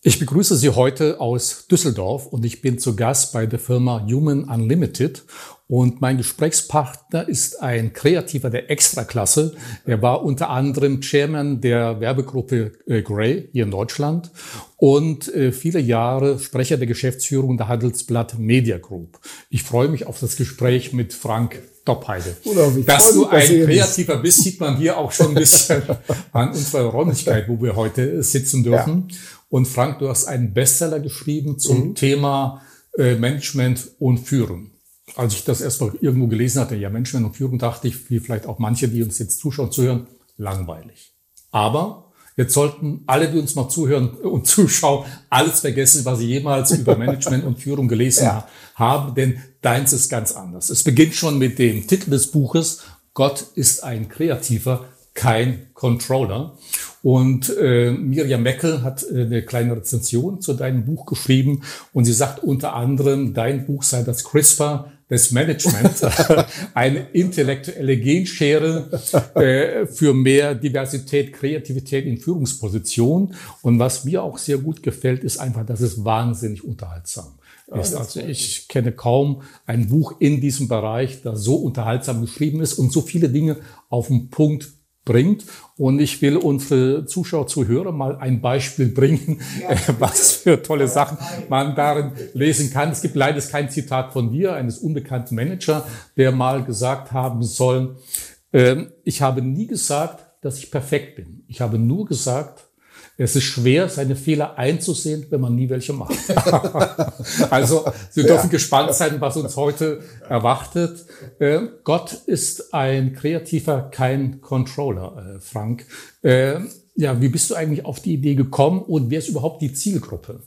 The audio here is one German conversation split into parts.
Ich begrüße Sie heute aus Düsseldorf und ich bin zu Gast bei der Firma Human Unlimited und mein Gesprächspartner ist ein Kreativer der Extraklasse. Er war unter anderem Chairman der Werbegruppe äh, Grey hier in Deutschland und äh, viele Jahre Sprecher der Geschäftsführung der Handelsblatt Media Group. Ich freue mich auf das Gespräch mit Frank Doppheide. Dass du ein Kreativer bist, sieht man hier auch schon ein bisschen an unserer Räumlichkeit, wo wir heute sitzen dürfen. Ja. Und Frank, du hast einen Bestseller geschrieben zum mhm. Thema äh, Management und Führung als ich das erstmal irgendwo gelesen hatte, ja, Menschen und Führung, dachte ich, wie vielleicht auch manche, die uns jetzt zuschauen, zuhören, langweilig. Aber jetzt sollten alle, die uns mal zuhören und zuschauen, alles vergessen, was sie jemals über Management und Führung gelesen ja. haben, denn deins ist ganz anders. Es beginnt schon mit dem Titel des Buches, Gott ist ein Kreativer, kein Controller. Und äh, Miriam Meckel hat äh, eine kleine Rezension zu deinem Buch geschrieben und sie sagt unter anderem, dein Buch sei das CRISPR des Managements, eine intellektuelle Genschere äh, für mehr Diversität, Kreativität in Führungspositionen. Und was mir auch sehr gut gefällt, ist einfach, dass es wahnsinnig unterhaltsam ist. Also ich kenne kaum ein Buch in diesem Bereich, das so unterhaltsam geschrieben ist und so viele Dinge auf den Punkt bringt. Und ich will unsere Zuschauer, Zuhörer mal ein Beispiel bringen, ja. was für tolle Sachen man darin lesen kann. Es gibt leider kein Zitat von dir, eines unbekannten Manager, der mal gesagt haben soll, äh, ich habe nie gesagt, dass ich perfekt bin. Ich habe nur gesagt, es ist schwer, seine Fehler einzusehen, wenn man nie welche macht. also Sie dürfen ja. gespannt sein, was uns heute erwartet. Äh, Gott ist ein Kreativer, kein Controller, äh, Frank. Äh, ja, wie bist du eigentlich auf die Idee gekommen und wer ist überhaupt die Zielgruppe?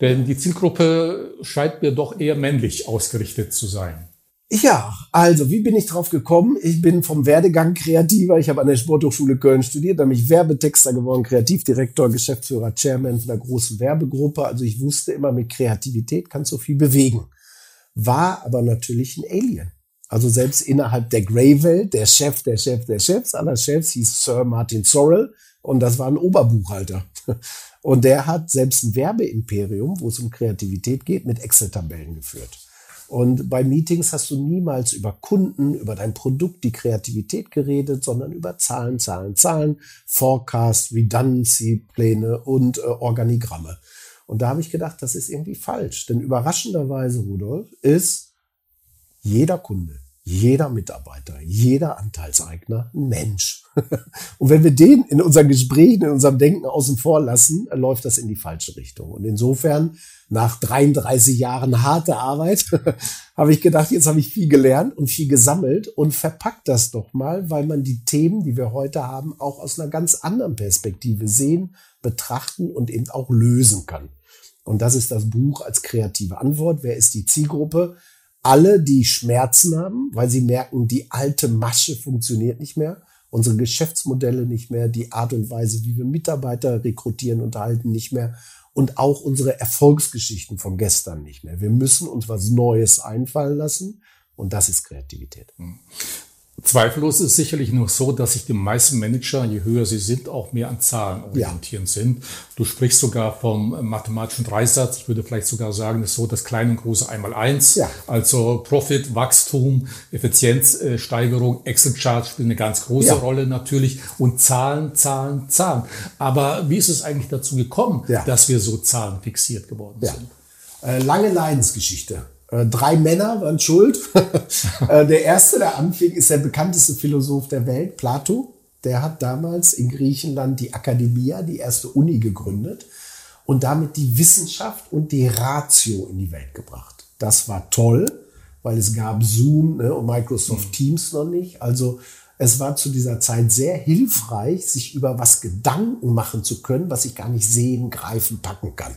Denn die Zielgruppe scheint mir doch eher männlich ausgerichtet zu sein. Ja, also wie bin ich drauf gekommen? Ich bin vom Werdegang Kreativer. Ich habe an der Sporthochschule Köln studiert, dann bin ich Werbetexter geworden, Kreativdirektor, Geschäftsführer, Chairman von einer großen Werbegruppe. Also ich wusste immer, mit Kreativität kannst du viel bewegen. War aber natürlich ein Alien. Also selbst innerhalb der Grey-Welt, der Chef, der Chef, der Chefs aller Chefs hieß Sir Martin Sorrell und das war ein Oberbuchhalter. Und der hat selbst ein Werbeimperium, wo es um Kreativität geht, mit Excel-Tabellen geführt. Und bei Meetings hast du niemals über Kunden, über dein Produkt, die Kreativität geredet, sondern über Zahlen, Zahlen, Zahlen, Forecast, Redundancy, Pläne und äh, Organigramme. Und da habe ich gedacht, das ist irgendwie falsch. Denn überraschenderweise, Rudolf, ist jeder Kunde, jeder Mitarbeiter, jeder Anteilseigner ein Mensch. Und wenn wir den in unseren Gesprächen, in unserem Denken außen vor lassen, läuft das in die falsche Richtung. Und insofern, nach 33 Jahren harte Arbeit, habe ich gedacht, jetzt habe ich viel gelernt und viel gesammelt und verpackt das doch mal, weil man die Themen, die wir heute haben, auch aus einer ganz anderen Perspektive sehen, betrachten und eben auch lösen kann. Und das ist das Buch als kreative Antwort. Wer ist die Zielgruppe? alle, die Schmerzen haben, weil sie merken, die alte Masche funktioniert nicht mehr, unsere Geschäftsmodelle nicht mehr, die Art und Weise, wie wir Mitarbeiter rekrutieren und halten nicht mehr und auch unsere Erfolgsgeschichten von gestern nicht mehr. Wir müssen uns was Neues einfallen lassen und das ist Kreativität. Zweifellos ist es sicherlich nur so, dass sich die meisten Manager, je höher sie sind, auch mehr an Zahlen orientieren ja. sind. Du sprichst sogar vom mathematischen Dreisatz. Ich würde vielleicht sogar sagen, das ist so das kleine und große einmal eins. Ja. Also Profit, Wachstum, Effizienzsteigerung, Excel-Chart spielt eine ganz große ja. Rolle natürlich und Zahlen, Zahlen, Zahlen. Aber wie ist es eigentlich dazu gekommen, dass wir so zahlenfixiert geworden sind? Äh, lange Leidensgeschichte. Äh, drei Männer waren schuld. Äh, der erste, der anfing, ist der bekannteste Philosoph der Welt, Plato. Der hat damals in Griechenland die Akademia, die erste Uni gegründet und damit die Wissenschaft und die Ratio in die Welt gebracht. Das war toll, weil es gab Zoom ne, und Microsoft mhm. Teams noch nicht. Also es war zu dieser Zeit sehr hilfreich, sich über was Gedanken machen zu können, was ich gar nicht sehen, greifen, packen kann.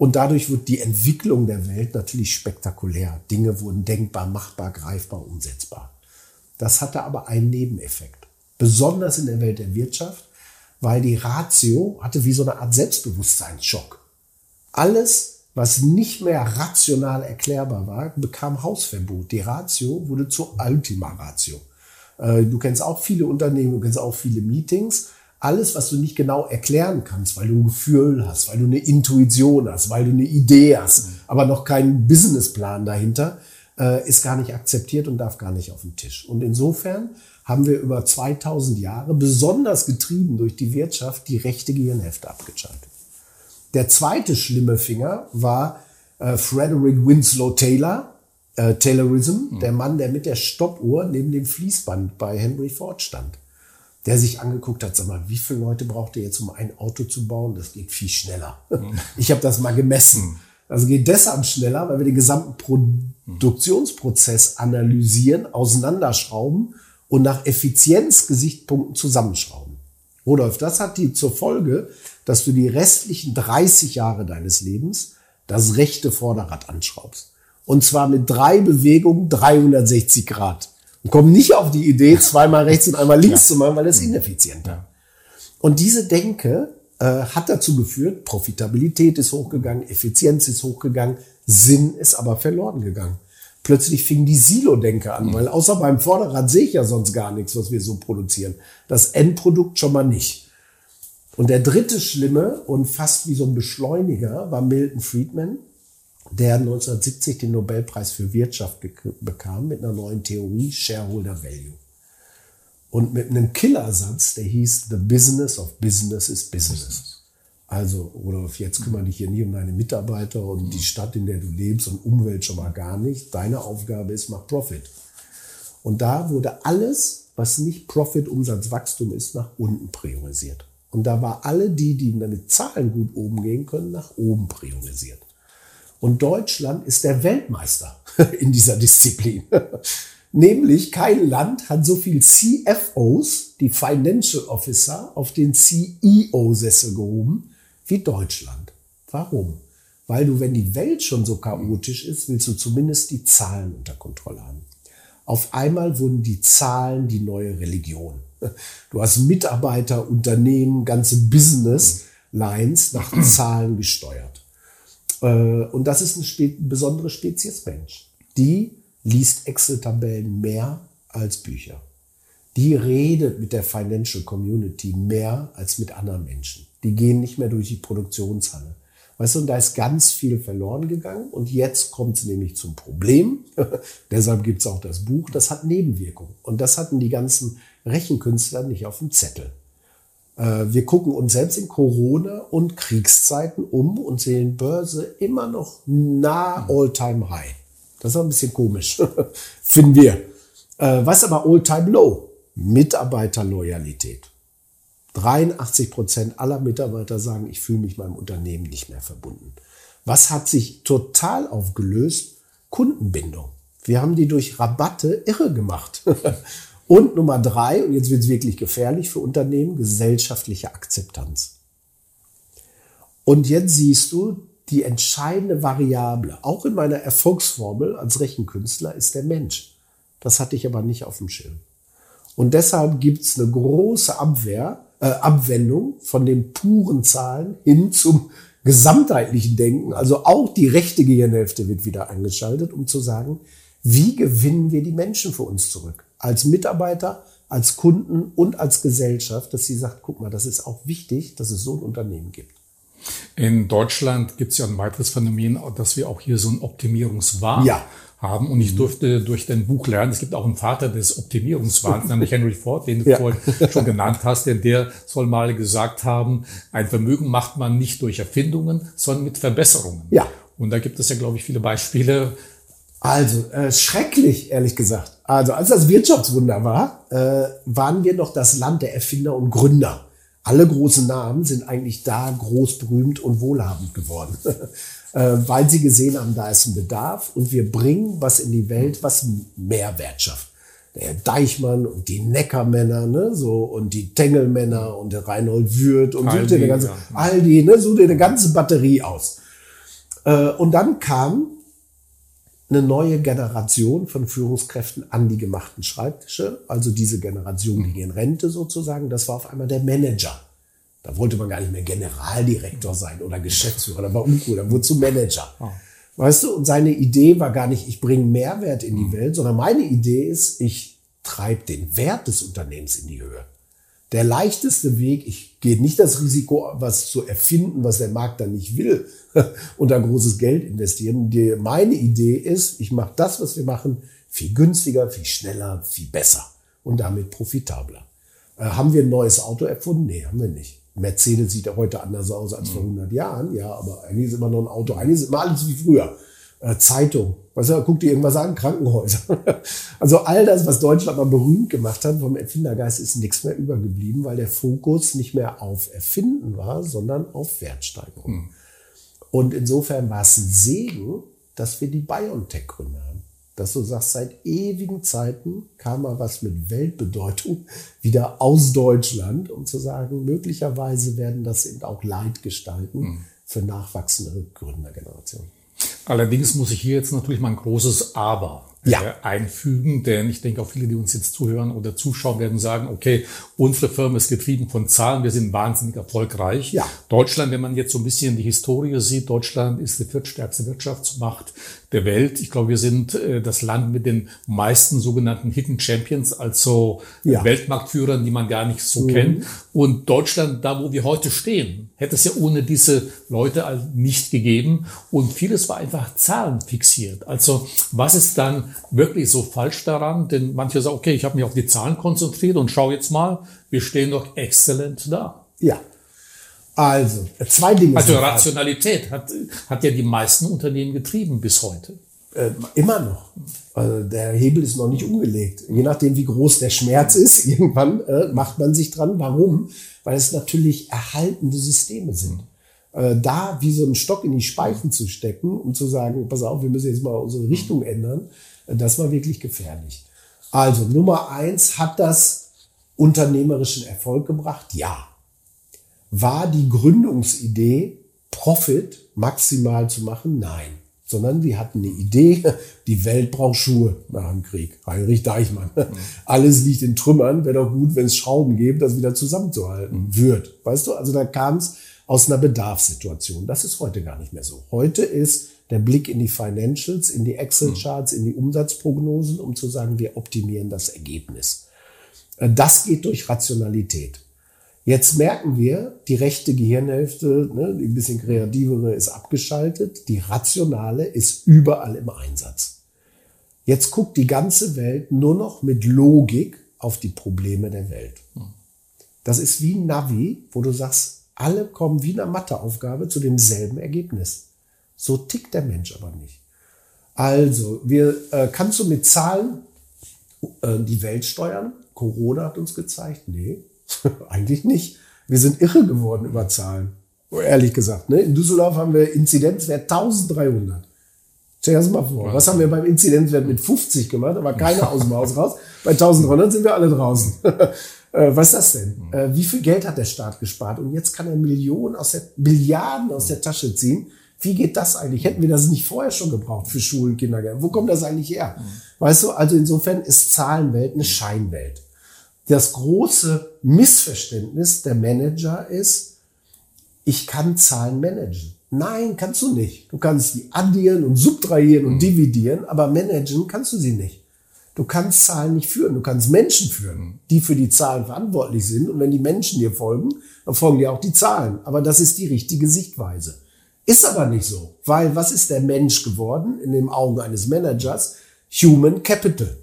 Und dadurch wird die Entwicklung der Welt natürlich spektakulär. Dinge wurden denkbar, machbar, greifbar, umsetzbar. Das hatte aber einen Nebeneffekt. Besonders in der Welt der Wirtschaft, weil die Ratio hatte wie so eine Art Selbstbewusstseinsschock. Alles, was nicht mehr rational erklärbar war, bekam Hausverbot. Die Ratio wurde zur Ultima Ratio. Äh, du kennst auch viele Unternehmen, du kennst auch viele Meetings. Alles, was du nicht genau erklären kannst, weil du ein Gefühl hast, weil du eine Intuition hast, weil du eine Idee hast, mhm. aber noch keinen Businessplan dahinter, äh, ist gar nicht akzeptiert und darf gar nicht auf den Tisch. Und insofern haben wir über 2000 Jahre, besonders getrieben durch die Wirtschaft, die rechte Gehirnhälfte abgeschaltet. Der zweite schlimme Finger war äh, Frederick Winslow Taylor, äh, Taylorism, mhm. der Mann, der mit der Stoppuhr neben dem Fließband bei Henry Ford stand der sich angeguckt hat, sag mal, wie viele Leute braucht ihr jetzt, um ein Auto zu bauen? Das geht viel schneller. Mhm. Ich habe das mal gemessen. Mhm. Also geht deshalb schneller, weil wir den gesamten Produktionsprozess analysieren, auseinanderschrauben und nach Effizienzgesichtspunkten zusammenschrauben. Rudolf, das hat die zur Folge, dass du die restlichen 30 Jahre deines Lebens das rechte Vorderrad anschraubst. Und zwar mit drei Bewegungen 360 Grad und kommen nicht auf die Idee, zweimal rechts und einmal links ja. zu machen, weil das ist ineffizienter. Und diese Denke äh, hat dazu geführt, Profitabilität ist hochgegangen, Effizienz ist hochgegangen, Sinn ist aber verloren gegangen. Plötzlich fing die Silo-Denke an, mhm. weil außer beim Vorderrad sehe ich ja sonst gar nichts, was wir so produzieren. Das Endprodukt schon mal nicht. Und der dritte Schlimme und fast wie so ein Beschleuniger war Milton Friedman, der 1970 den Nobelpreis für Wirtschaft bekam mit einer neuen Theorie, Shareholder Value. Und mit einem Killersatz, der hieß, The Business of Business is Business. Also, Rudolf, jetzt kümmere dich hier nie um deine Mitarbeiter und die Stadt, in der du lebst und Umwelt schon mal gar nicht. Deine Aufgabe ist, mach Profit. Und da wurde alles, was nicht Profit, Umsatz, Wachstum ist, nach unten priorisiert. Und da war alle die, die mit Zahlen gut oben gehen können, nach oben priorisiert. Und Deutschland ist der Weltmeister in dieser Disziplin. Nämlich kein Land hat so viel CFOs, die Financial Officer, auf den CEO-Sessel gehoben wie Deutschland. Warum? Weil du, wenn die Welt schon so chaotisch ist, willst du zumindest die Zahlen unter Kontrolle haben. Auf einmal wurden die Zahlen die neue Religion. Du hast Mitarbeiter, Unternehmen, ganze Business Lines nach Zahlen gesteuert. Äh, und das ist eine spe besondere Spezies Mensch. Die liest Excel-Tabellen mehr als Bücher. Die redet mit der Financial Community mehr als mit anderen Menschen. Die gehen nicht mehr durch die Produktionshalle. Weißt du, und da ist ganz viel verloren gegangen. Und jetzt kommt es nämlich zum Problem. Deshalb gibt es auch das Buch. Das hat Nebenwirkungen. Und das hatten die ganzen Rechenkünstler nicht auf dem Zettel. Äh, wir gucken uns selbst in Corona- und Kriegszeiten um und sehen Börse immer noch nah All-Time-High. Das ist ein bisschen komisch, finden wir. Äh, was aber All-Time-Low? Mitarbeiterloyalität. 83 Prozent aller Mitarbeiter sagen, ich fühle mich meinem Unternehmen nicht mehr verbunden. Was hat sich total aufgelöst? Kundenbindung. Wir haben die durch Rabatte irre gemacht. Und Nummer drei, und jetzt wird es wirklich gefährlich für Unternehmen, gesellschaftliche Akzeptanz. Und jetzt siehst du, die entscheidende Variable, auch in meiner Erfolgsformel als Rechenkünstler, ist der Mensch. Das hatte ich aber nicht auf dem Schirm. Und deshalb gibt es eine große Abwehr, äh, Abwendung von den puren Zahlen hin zum gesamtheitlichen Denken. Also auch die rechte Gehirnhälfte wird wieder eingeschaltet, um zu sagen, wie gewinnen wir die Menschen für uns zurück? Als Mitarbeiter, als Kunden und als Gesellschaft, dass sie sagt, guck mal, das ist auch wichtig, dass es so ein Unternehmen gibt. In Deutschland gibt es ja ein weiteres Phänomen, dass wir auch hier so ein Optimierungswahn ja. haben. Und ich durfte durch dein Buch lernen, es gibt auch einen Vater des Optimierungswahns, nämlich Henry Ford, den du ja. vorhin schon genannt hast, denn der soll mal gesagt haben, ein Vermögen macht man nicht durch Erfindungen, sondern mit Verbesserungen. Ja. Und da gibt es ja, glaube ich, viele Beispiele. Also, äh, schrecklich, ehrlich gesagt. Also als das Wirtschaftswunder war, äh, waren wir noch das Land der Erfinder und Gründer. Alle großen Namen sind eigentlich da groß berühmt und wohlhabend geworden, äh, weil sie gesehen haben, da ist ein Bedarf und wir bringen was in die Welt, was Mehrwert schafft. Der Deichmann und die Neckermänner, ne, so und die Tengelmänner und der Reinhold Würth und Aldi, eine ganze ja. Aldi, ne, dir eine ganze Batterie aus. Äh, und dann kam eine neue Generation von Führungskräften an die gemachten Schreibtische. Also diese Generation ging in Rente sozusagen. Das war auf einmal der Manager. Da wollte man gar nicht mehr Generaldirektor sein oder Geschäftsführer. Da war uncool. Da wurde zum Manager. Oh. Weißt du, und seine Idee war gar nicht, ich bringe Mehrwert in die mhm. Welt, sondern meine Idee ist, ich treibe den Wert des Unternehmens in die Höhe. Der leichteste Weg, ich gehe nicht das Risiko, was zu erfinden, was der Markt dann nicht will, und da großes Geld investieren. Die, meine Idee ist, ich mache das, was wir machen, viel günstiger, viel schneller, viel besser und damit profitabler. Äh, haben wir ein neues Auto erfunden? Nee, haben wir nicht. Mercedes sieht ja heute anders aus als vor 100 Jahren, ja, aber eigentlich ist immer noch ein Auto, eigentlich ist immer alles wie früher. Äh, Zeitung, weißt du, guck dir irgendwas an, Krankenhäuser. also all das, was Deutschland mal berühmt gemacht hat vom Erfindergeist, ist nichts mehr übergeblieben, weil der Fokus nicht mehr auf Erfinden war, sondern auf Wertsteigerung. Mhm. Und insofern war es ein Segen, dass wir die BioNTech-Gründer haben. Dass du sagst, seit ewigen Zeiten kam mal was mit Weltbedeutung wieder aus Deutschland, um zu sagen, möglicherweise werden das eben auch Leitgestalten mhm. für nachwachsende Gründergenerationen. Allerdings muss ich hier jetzt natürlich mal ein großes Aber ja. äh, einfügen, denn ich denke auch viele, die uns jetzt zuhören oder zuschauen, werden sagen, okay, unsere Firma ist getrieben von Zahlen, wir sind wahnsinnig erfolgreich. Ja. Deutschland, wenn man jetzt so ein bisschen die Historie sieht, Deutschland ist die viertstärkste Wirtschaftsmacht der Welt. Ich glaube, wir sind äh, das Land mit den meisten sogenannten Hidden Champions, also ja. Weltmarktführern, die man gar nicht so mhm. kennt. Und Deutschland, da wo wir heute stehen, hätte es ja ohne diese Leute nicht gegeben. Und vieles war einfach zahlenfixiert. Also was ist dann wirklich so falsch daran? Denn manche sagen, okay, ich habe mich auf die Zahlen konzentriert und schau jetzt mal, wir stehen doch exzellent da. Ja, also, zwei Dinge. Also Rationalität hat, hat ja die meisten Unternehmen getrieben bis heute. Äh, immer noch. Also der Hebel ist noch nicht umgelegt. Je nachdem, wie groß der Schmerz ist, irgendwann äh, macht man sich dran. Warum? Weil es natürlich erhaltende Systeme sind. Äh, da wie so einen Stock in die Speichen zu stecken, um zu sagen, pass auf, wir müssen jetzt mal unsere Richtung ändern, das war wirklich gefährlich. Also Nummer eins, hat das unternehmerischen Erfolg gebracht? Ja war die Gründungsidee, Profit maximal zu machen? Nein. Sondern sie hatten eine Idee, die Welt braucht Schuhe nach dem Krieg. Heinrich Deichmann. Alles liegt in Trümmern, wäre doch gut, wenn es Schrauben gibt, das wieder zusammenzuhalten mhm. wird. Weißt du, also da kam es aus einer Bedarfssituation. Das ist heute gar nicht mehr so. Heute ist der Blick in die Financials, in die Excel-Charts, in die Umsatzprognosen, um zu sagen, wir optimieren das Ergebnis. Äh, das geht durch Rationalität. Jetzt merken wir, die rechte Gehirnhälfte, ne, die ein bisschen kreativere, ist abgeschaltet. Die rationale ist überall im Einsatz. Jetzt guckt die ganze Welt nur noch mit Logik auf die Probleme der Welt. Das ist wie ein Navi, wo du sagst, alle kommen wie eine Matheaufgabe zu demselben Ergebnis. So tickt der Mensch aber nicht. Also, wir, äh, kannst du mit Zahlen äh, die Welt steuern? Corona hat uns gezeigt, nee, Eigentlich nicht. Wir sind irre geworden über Zahlen. Ehrlich gesagt. Ne? In Düsseldorf haben wir Inzidenzwert 1300. Stell dir das mal vor. Was haben wir beim Inzidenzwert mit 50 gemacht? Da war keiner aus dem Haus raus. Bei 1300 sind wir alle draußen. Äh, was ist das denn? Äh, wie viel Geld hat der Staat gespart? Und jetzt kann er Millionen aus der, Milliarden aus der Tasche ziehen. Wie geht das eigentlich? Hätten wir das nicht vorher schon gebraucht für Schulen, Kindergärten? Wo kommt das eigentlich her? Weißt du, also insofern ist Zahlenwelt eine Scheinwelt das große Missverständnis der Manager ist, ich kann Zahlen managen. Nein, kannst du nicht. Du kannst die addieren und subtrahieren und mhm. dividieren, aber managen kannst du sie nicht. Du kannst Zahlen nicht führen, du kannst Menschen führen, mhm. die für die Zahlen verantwortlich sind. Und wenn die Menschen dir folgen, dann folgen dir auch die Zahlen. Aber das ist die richtige Sichtweise. Ist aber nicht so, weil was ist der Mensch geworden in den Augen eines Managers? Human Capital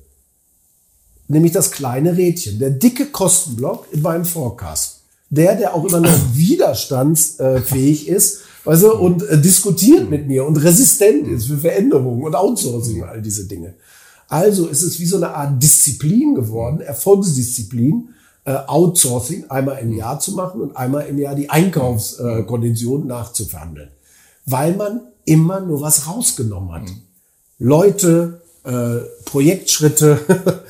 nämlich das kleine Rädchen, der dicke Kostenblock in meinem Forecast. Der, der auch immer noch widerstandsfähig ist, weißt du, und äh, diskutiert mit mir und resistent ist für Veränderungen und Outsourcing und all diese Dinge. Also ist es wie so eine Art Disziplin geworden, Erfolgsdisziplin, äh, Outsourcing einmal im Jahr zu machen und einmal im Jahr die Einkaufskonditionen nachzuverhandeln. Weil man immer nur was rausgenommen hat. Leute, äh, Projektschritte,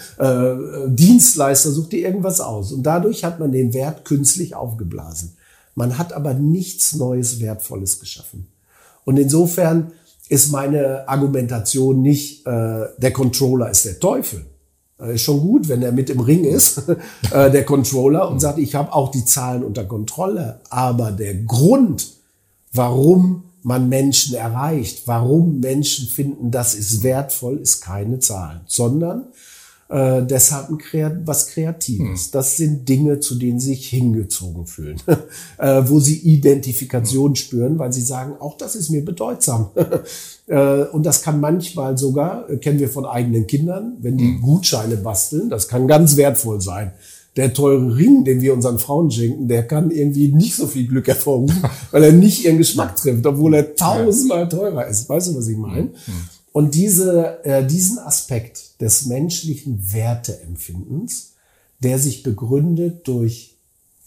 äh, Dienstleister, sucht dir irgendwas aus. Und dadurch hat man den Wert künstlich aufgeblasen. Man hat aber nichts Neues, Wertvolles geschaffen. Und insofern ist meine Argumentation nicht, äh, der Controller ist der Teufel. Äh, ist schon gut, wenn er mit im Ring ist, äh, der Controller, und sagt, ich habe auch die Zahlen unter Kontrolle. Aber der Grund, warum man Menschen erreicht, warum Menschen finden, das ist wertvoll, ist keine Zahl, sondern Äh, deshalb ein Kreat was Kreatives. Hm. Das sind Dinge, zu denen sie sich hingezogen fühlen, äh, wo sie Identifikation hm. spüren, weil sie sagen, auch das ist mir bedeutsam. äh, und das kann manchmal sogar, äh, kennen wir von eigenen Kindern, wenn die hm. Gutscheine basteln, das kann ganz wertvoll sein. Der teure Ring, den wir unseren Frauen schenken, der kann irgendwie nicht so viel Glück hervorrufen, weil er nicht ihren Geschmack trifft, obwohl er tausendmal teurer ist. Weißt du, was ich meine? Hm. Und diese, äh, diesen Aspekt des menschlichen Werteempfindens, der sich begründet durch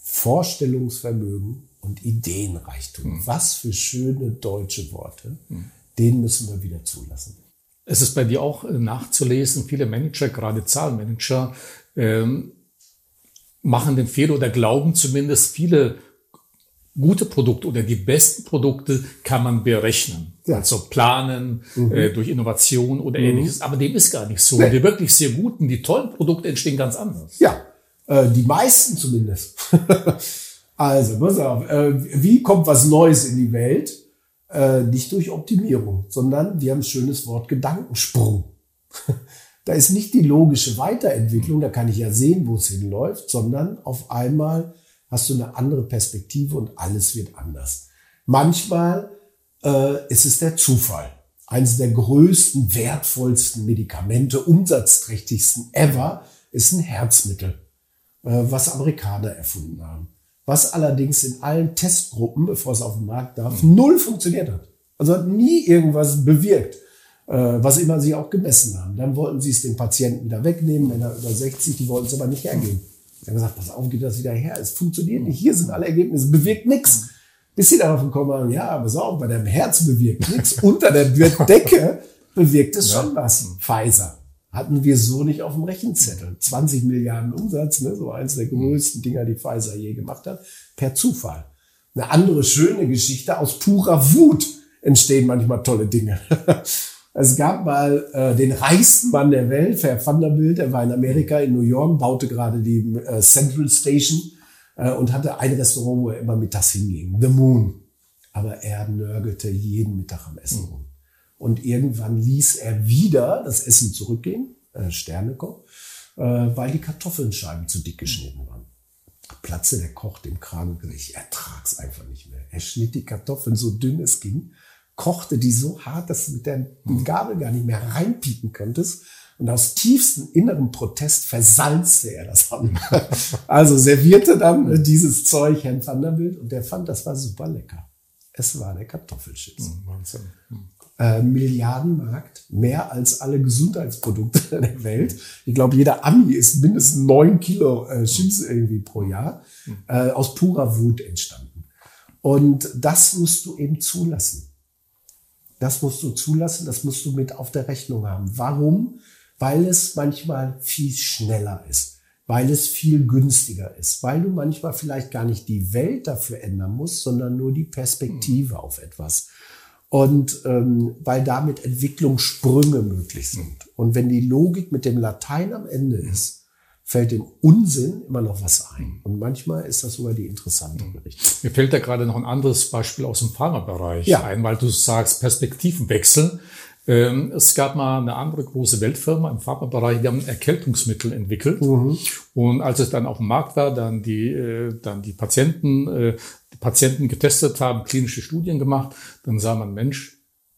Vorstellungsvermögen und Ideenreichtum. Mhm. Was für schöne deutsche Worte. Mhm. Den müssen wir wieder zulassen. Es ist bei dir auch äh, nachzulesen, viele Manager, gerade Zahlenmanager, ähm, machen den Fehler oder glauben zumindest, viele gute Produkte oder die besten Produkte kann man berechnen. Ja. Also planen mhm. äh, durch Innovation oder mhm. ähnliches. Aber dem ist gar nicht so. Nee. Die wirklich sehr guten, die tollen Produkte entstehen ganz anders. Ja, äh, die meisten zumindest. also, pass auf, äh, wie kommt was Neues in die Welt? Äh, nicht durch Optimierung, sondern wir haben ein schönes Wort Gedankensprung. da ist nicht die logische Weiterentwicklung, da kann ich ja sehen, wo es hinläuft, sondern auf einmal hast du eine andere Perspektive und alles wird anders. Manchmal äh, ist es der Zufall. Eines der größten, wertvollsten Medikamente, umsatzträchtigsten ever, ist ein Herzmittel, äh, was Amerikaner erfunden haben. Was allerdings in allen Testgruppen, bevor es auf den Markt darf, mhm. null funktioniert hat. Also hat nie irgendwas bewirkt, was immer sie auch gemessen haben. Dann wollten sie es den Patienten wieder wegnehmen, Männer über 60, die wollten es aber nicht hergeben. Ich habe gesagt, pass auf, geht das wieder her. Es funktioniert nicht. Hier sind alle Ergebnisse, bewirkt nichts. Bis sie darauf gekommen haben, ja, pass auf, bei deinem Herz bewirkt nichts. Unter der Decke bewirkt es schon was. Pfizer. Hatten wir so nicht auf dem Rechenzettel. 20 Milliarden Umsatz, ne, so eins der größten Dinger, die Pfizer je gemacht hat, per Zufall. Eine andere schöne Geschichte, aus purer Wut entstehen manchmal tolle Dinge. Es gab mal äh, den reichsten Mann der Welt, Herr Vanderbilt, der war in Amerika, in New York, baute gerade die äh, Central Station äh, und hatte ein Restaurant, wo er immer mittags hinging, The Moon. Aber er nörgelte jeden Mittag am Essen rum. Und irgendwann ließ er wieder das Essen zurückgehen, äh, Sternekoch, äh, weil die Kartoffelscheiben zu dick geschnitten waren. Platze der Koch dem Kragen, ich ertrag's einfach nicht mehr. Er schnitt die Kartoffeln so dünn es ging kochte die so hart, dass du mit der Gabel gar nicht mehr reinpieken könntest. Und aus tiefstem inneren Protest versalzte er das an. also servierte dann dieses Zeug Herrn Vanderbilt und der fand, das war super lecker. Es war der Kartoffelchips. Hm, Wahnsinn. Hm. Äh, Milliardenmarkt, mehr als alle Gesundheitsprodukte der Welt. Ich glaube, jeder Ami isst mindestens neun Kilo äh, Chips irgendwie pro Jahr. Hm. Äh, aus purer Wut entstanden. Und das musst du eben zulassen. Das musst du zulassen, das musst du mit auf der Rechnung haben. Warum? Weil es manchmal viel schneller ist, weil es viel günstiger ist, weil du manchmal vielleicht gar nicht die Welt dafür ändern musst, sondern nur die Perspektive auf etwas. Und ähm, weil damit Entwicklungssprünge möglich sind. Und wenn die Logik mit dem Latein am Ende ist, fällt dem Unsinn immer noch was ein. Und manchmal ist das sogar die interessante Richtung. Mir fällt da gerade noch ein anderes Beispiel aus dem Pharmabereich ja. ein, weil du sagst Perspektivenwechsel. Ähm, es gab mal eine andere große Weltfirma im Pharmabereich, die haben Erkältungsmittel entwickelt. Mhm. Und als es dann auf dem Markt war, dann die, äh, dann die Patienten, äh, die Patienten getestet haben, klinische Studien gemacht, dann sah man, Mensch,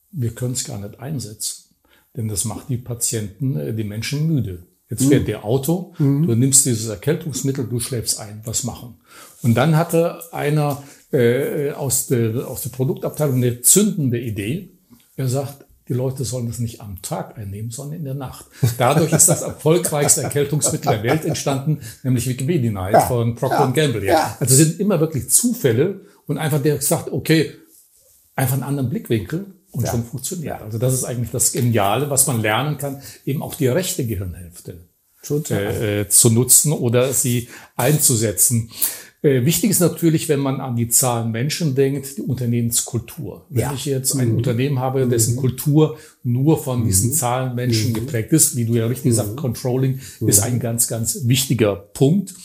wir können es gar nicht einsetzen. Denn das macht die Patienten, äh, die Menschen müde. Jetzt fährt mhm. der Auto, mhm. du nimmst dieses Erkältungsmittel, du schläfst ein, was machen? Und dann hatte einer äh, aus, der, aus der Produktabteilung eine zündende Idee. Er sagt, die Leute sollen das nicht am Tag einnehmen, sondern in der Nacht. Dadurch ist das erfolgreichste Erkältungsmittel der Welt entstanden, nämlich Wikipedia Night ja, von Procter ja, Gamble. Ja. Also sind immer wirklich Zufälle und einfach der sagt, okay, einfach einen anderen Blickwinkel und ja. schon funktioniert. Also das ist eigentlich das Geniale, was man lernen kann, eben auch die rechte Gehirnhälfte äh, äh, zu nutzen oder sie einzusetzen. Äh, wichtig ist natürlich, wenn man an die Zahlen Menschen denkt, die Unternehmenskultur. Wenn ja. ich jetzt ein mhm. Unternehmen habe, dessen mhm. Kultur nur von mhm. diesen Zahlen Menschen mhm. geprägt ist, wie du ja richtig sagst, mhm. Controlling ist mhm. ein ganz, ganz wichtiger Punkt.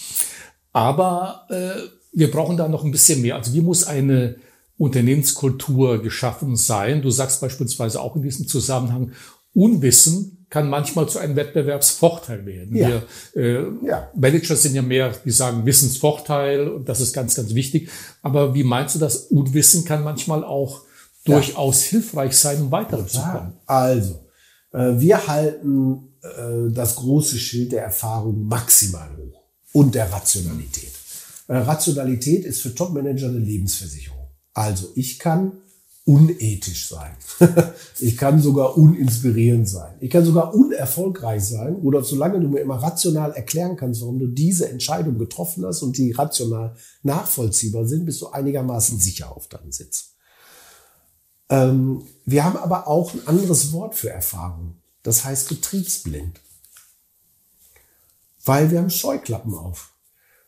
Aber äh, wir brauchen da noch ein bisschen mehr. Also wie muss eine Unternehmenskultur geschaffen sein? Du sagst beispielsweise auch in diesem Zusammenhang, Unwissen kann manchmal zu einem Wettbewerbsvorteil werden. Ja. Wir äh, ja. Manager sind ja mehr, die sagen Wissensvorteil und das ist ganz, ganz wichtig. Aber wie meinst du das? Unwissen kann manchmal auch ja. durchaus hilfreich sein, um weiterzukommen. Also, äh, wir halten äh, das große Schild der Erfahrung maximal hoch und der Rationalität. Äh, Rationalität ist für Topmanager eine Lebensversicherung. Also ich kann unethisch sein. ich kann sogar uninspirierend sein. Ich kann sogar unerfolgreich sein oder solange du mir immer rational erklären kannst, warum du diese Entscheidung getroffen hast und die rational nachvollziehbar sind, bist du einigermaßen sicher auf deinem Sitz. Ähm, wir haben aber auch ein anderes Wort für Erfahrung. Das heißt betriebsblind. Weil wir haben Scheuklappen auf.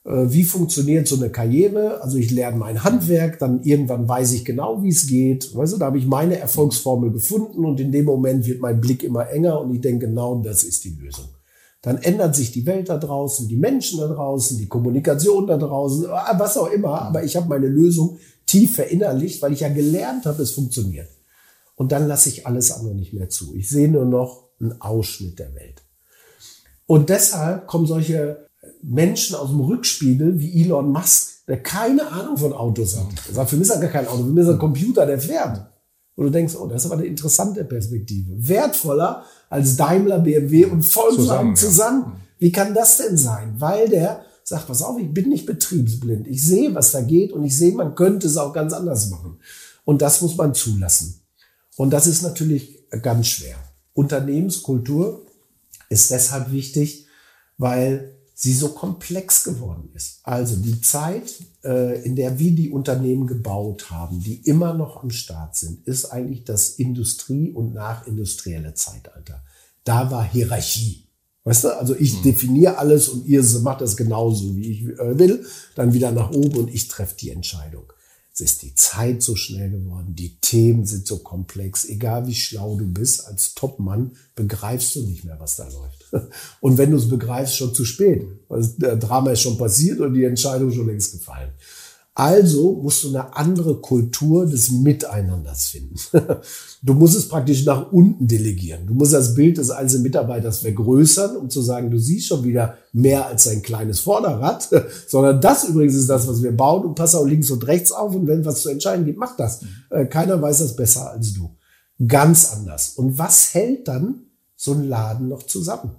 Äh, wie funktioniert so eine Karriere? Also ich lerne mein Handwerk, dann irgendwann weiß ich genau, wie es geht. Weißt du, da habe ich meine Erfolgsformel gefunden und in dem Moment wird mein Blick immer enger und ich denke, genau das ist die Lösung. Dann ändert sich die Welt da draußen, die Menschen da draußen, die Kommunikation da draußen, ah, was auch immer. Aber ich habe meine Lösung tief verinnerlicht, weil ich ja gelernt habe, es funktioniert. Und dann lasse ich alles andere nicht mehr zu. Ich sehe nur noch einen Ausschnitt der Welt. Und deshalb kommen solche Menschen aus dem Rückspiegel wie Elon Musk, der keine Ahnung von Autos hat. Er sagt, für mich ist er gar kein Auto, für mich ist er ein Computer, der fährt. Und du denkst, oh, das ist aber eine interessante Perspektive. Wertvoller als Daimler, BMW und Volkswagen zusammen. zusammen. Ja. Wie kann das denn sein? Weil der sagt, pass auf, ich bin nicht betriebsblind. Ich sehe, was da geht und ich sehe, man könnte es auch ganz anders machen. Und das muss man zulassen. Und das ist natürlich ganz schwer. Unternehmenskultur ist deshalb wichtig, weil sie so komplex geworden ist. Also die Zeit, äh, in der wir die Unternehmen gebaut haben, die immer noch am Start sind, ist eigentlich das Industrie- und nachindustrielle Zeitalter. Da war Hierarchie. Weißt du, also ich hm. definiere alles und ihr macht das genauso, wie ich äh, will, dann wieder nach oben und ich treffe die Entscheidung. Es ist die Zeit so schnell geworden, die Themen sind so komplex. Egal wie schlau du bist, als Topmann begreifst du nicht mehr, was da läuft. Und wenn du es begreifst, schon zu spät. Der Drama ist schon passiert und die Entscheidung schon längst gefallen. Also musst du eine andere Kultur des Miteinanders finden. Du musst es praktisch nach unten delegieren. Du musst das Bild des einzelnen Mitarbeiters vergrößern, um zu sagen, du siehst schon wieder mehr als ein kleines Vorderrad, sondern das übrigens ist das, was wir bauen und pass auch links und rechts auf und wenn was zu entscheiden gibt, mach das. Äh, keiner weiß das besser als du. Ganz anders. Und was hält dann so ein Laden noch zusammen?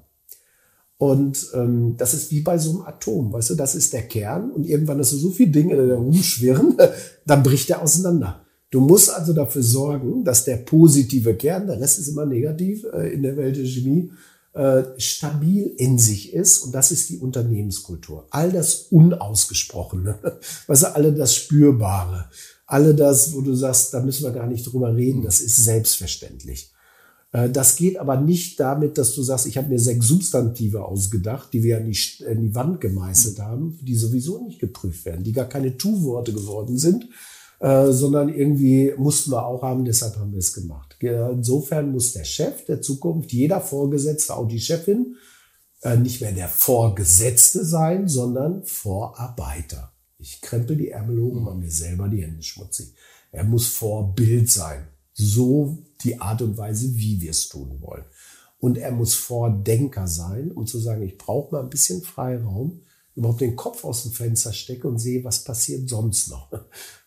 Und ähm, das ist wie bei so einem Atom, weißt du, das ist der Kern und irgendwann hast du so viele Dinge, die da rumschwirren, dann bricht er auseinander. Du musst also dafür sorgen, dass der positive Kern, der Rest ist immer negativ äh, in der Welt der Chemie, äh, stabil in sich ist und das ist die Unternehmenskultur. All das Unausgesprochene, weißt du, alle das Spürbare, alle das, wo du sagst, da müssen wir gar nicht drüber reden, das ist selbstverständlich. Äh, das geht aber nicht damit, dass du sagst, ich habe mir sechs Substantive ausgedacht, die wir an die, an die Wand gemeißelt haben, die sowieso nicht geprüft werden, die gar keine Tu-Worte geworden sind, äh, sondern irgendwie mussten wir auch haben, deshalb haben wir es gemacht. Insofern muss der Chef der Zukunft, jeder Vorgesetzte, auch die Chefin, äh, nicht mehr der Vorgesetzte sein, sondern Vorarbeiter. Ich krempel die Ärmel hoch und mache mir selber die Hände schmutzig. Er muss Vorbild sein. So die Art und Weise, wie wir es tun wollen. Und er muss Vordenker sein, um zu sagen, ich brauche mal ein bisschen Freiraum, überhaupt den Kopf aus dem Fenster stecke und sehe, was passiert sonst noch.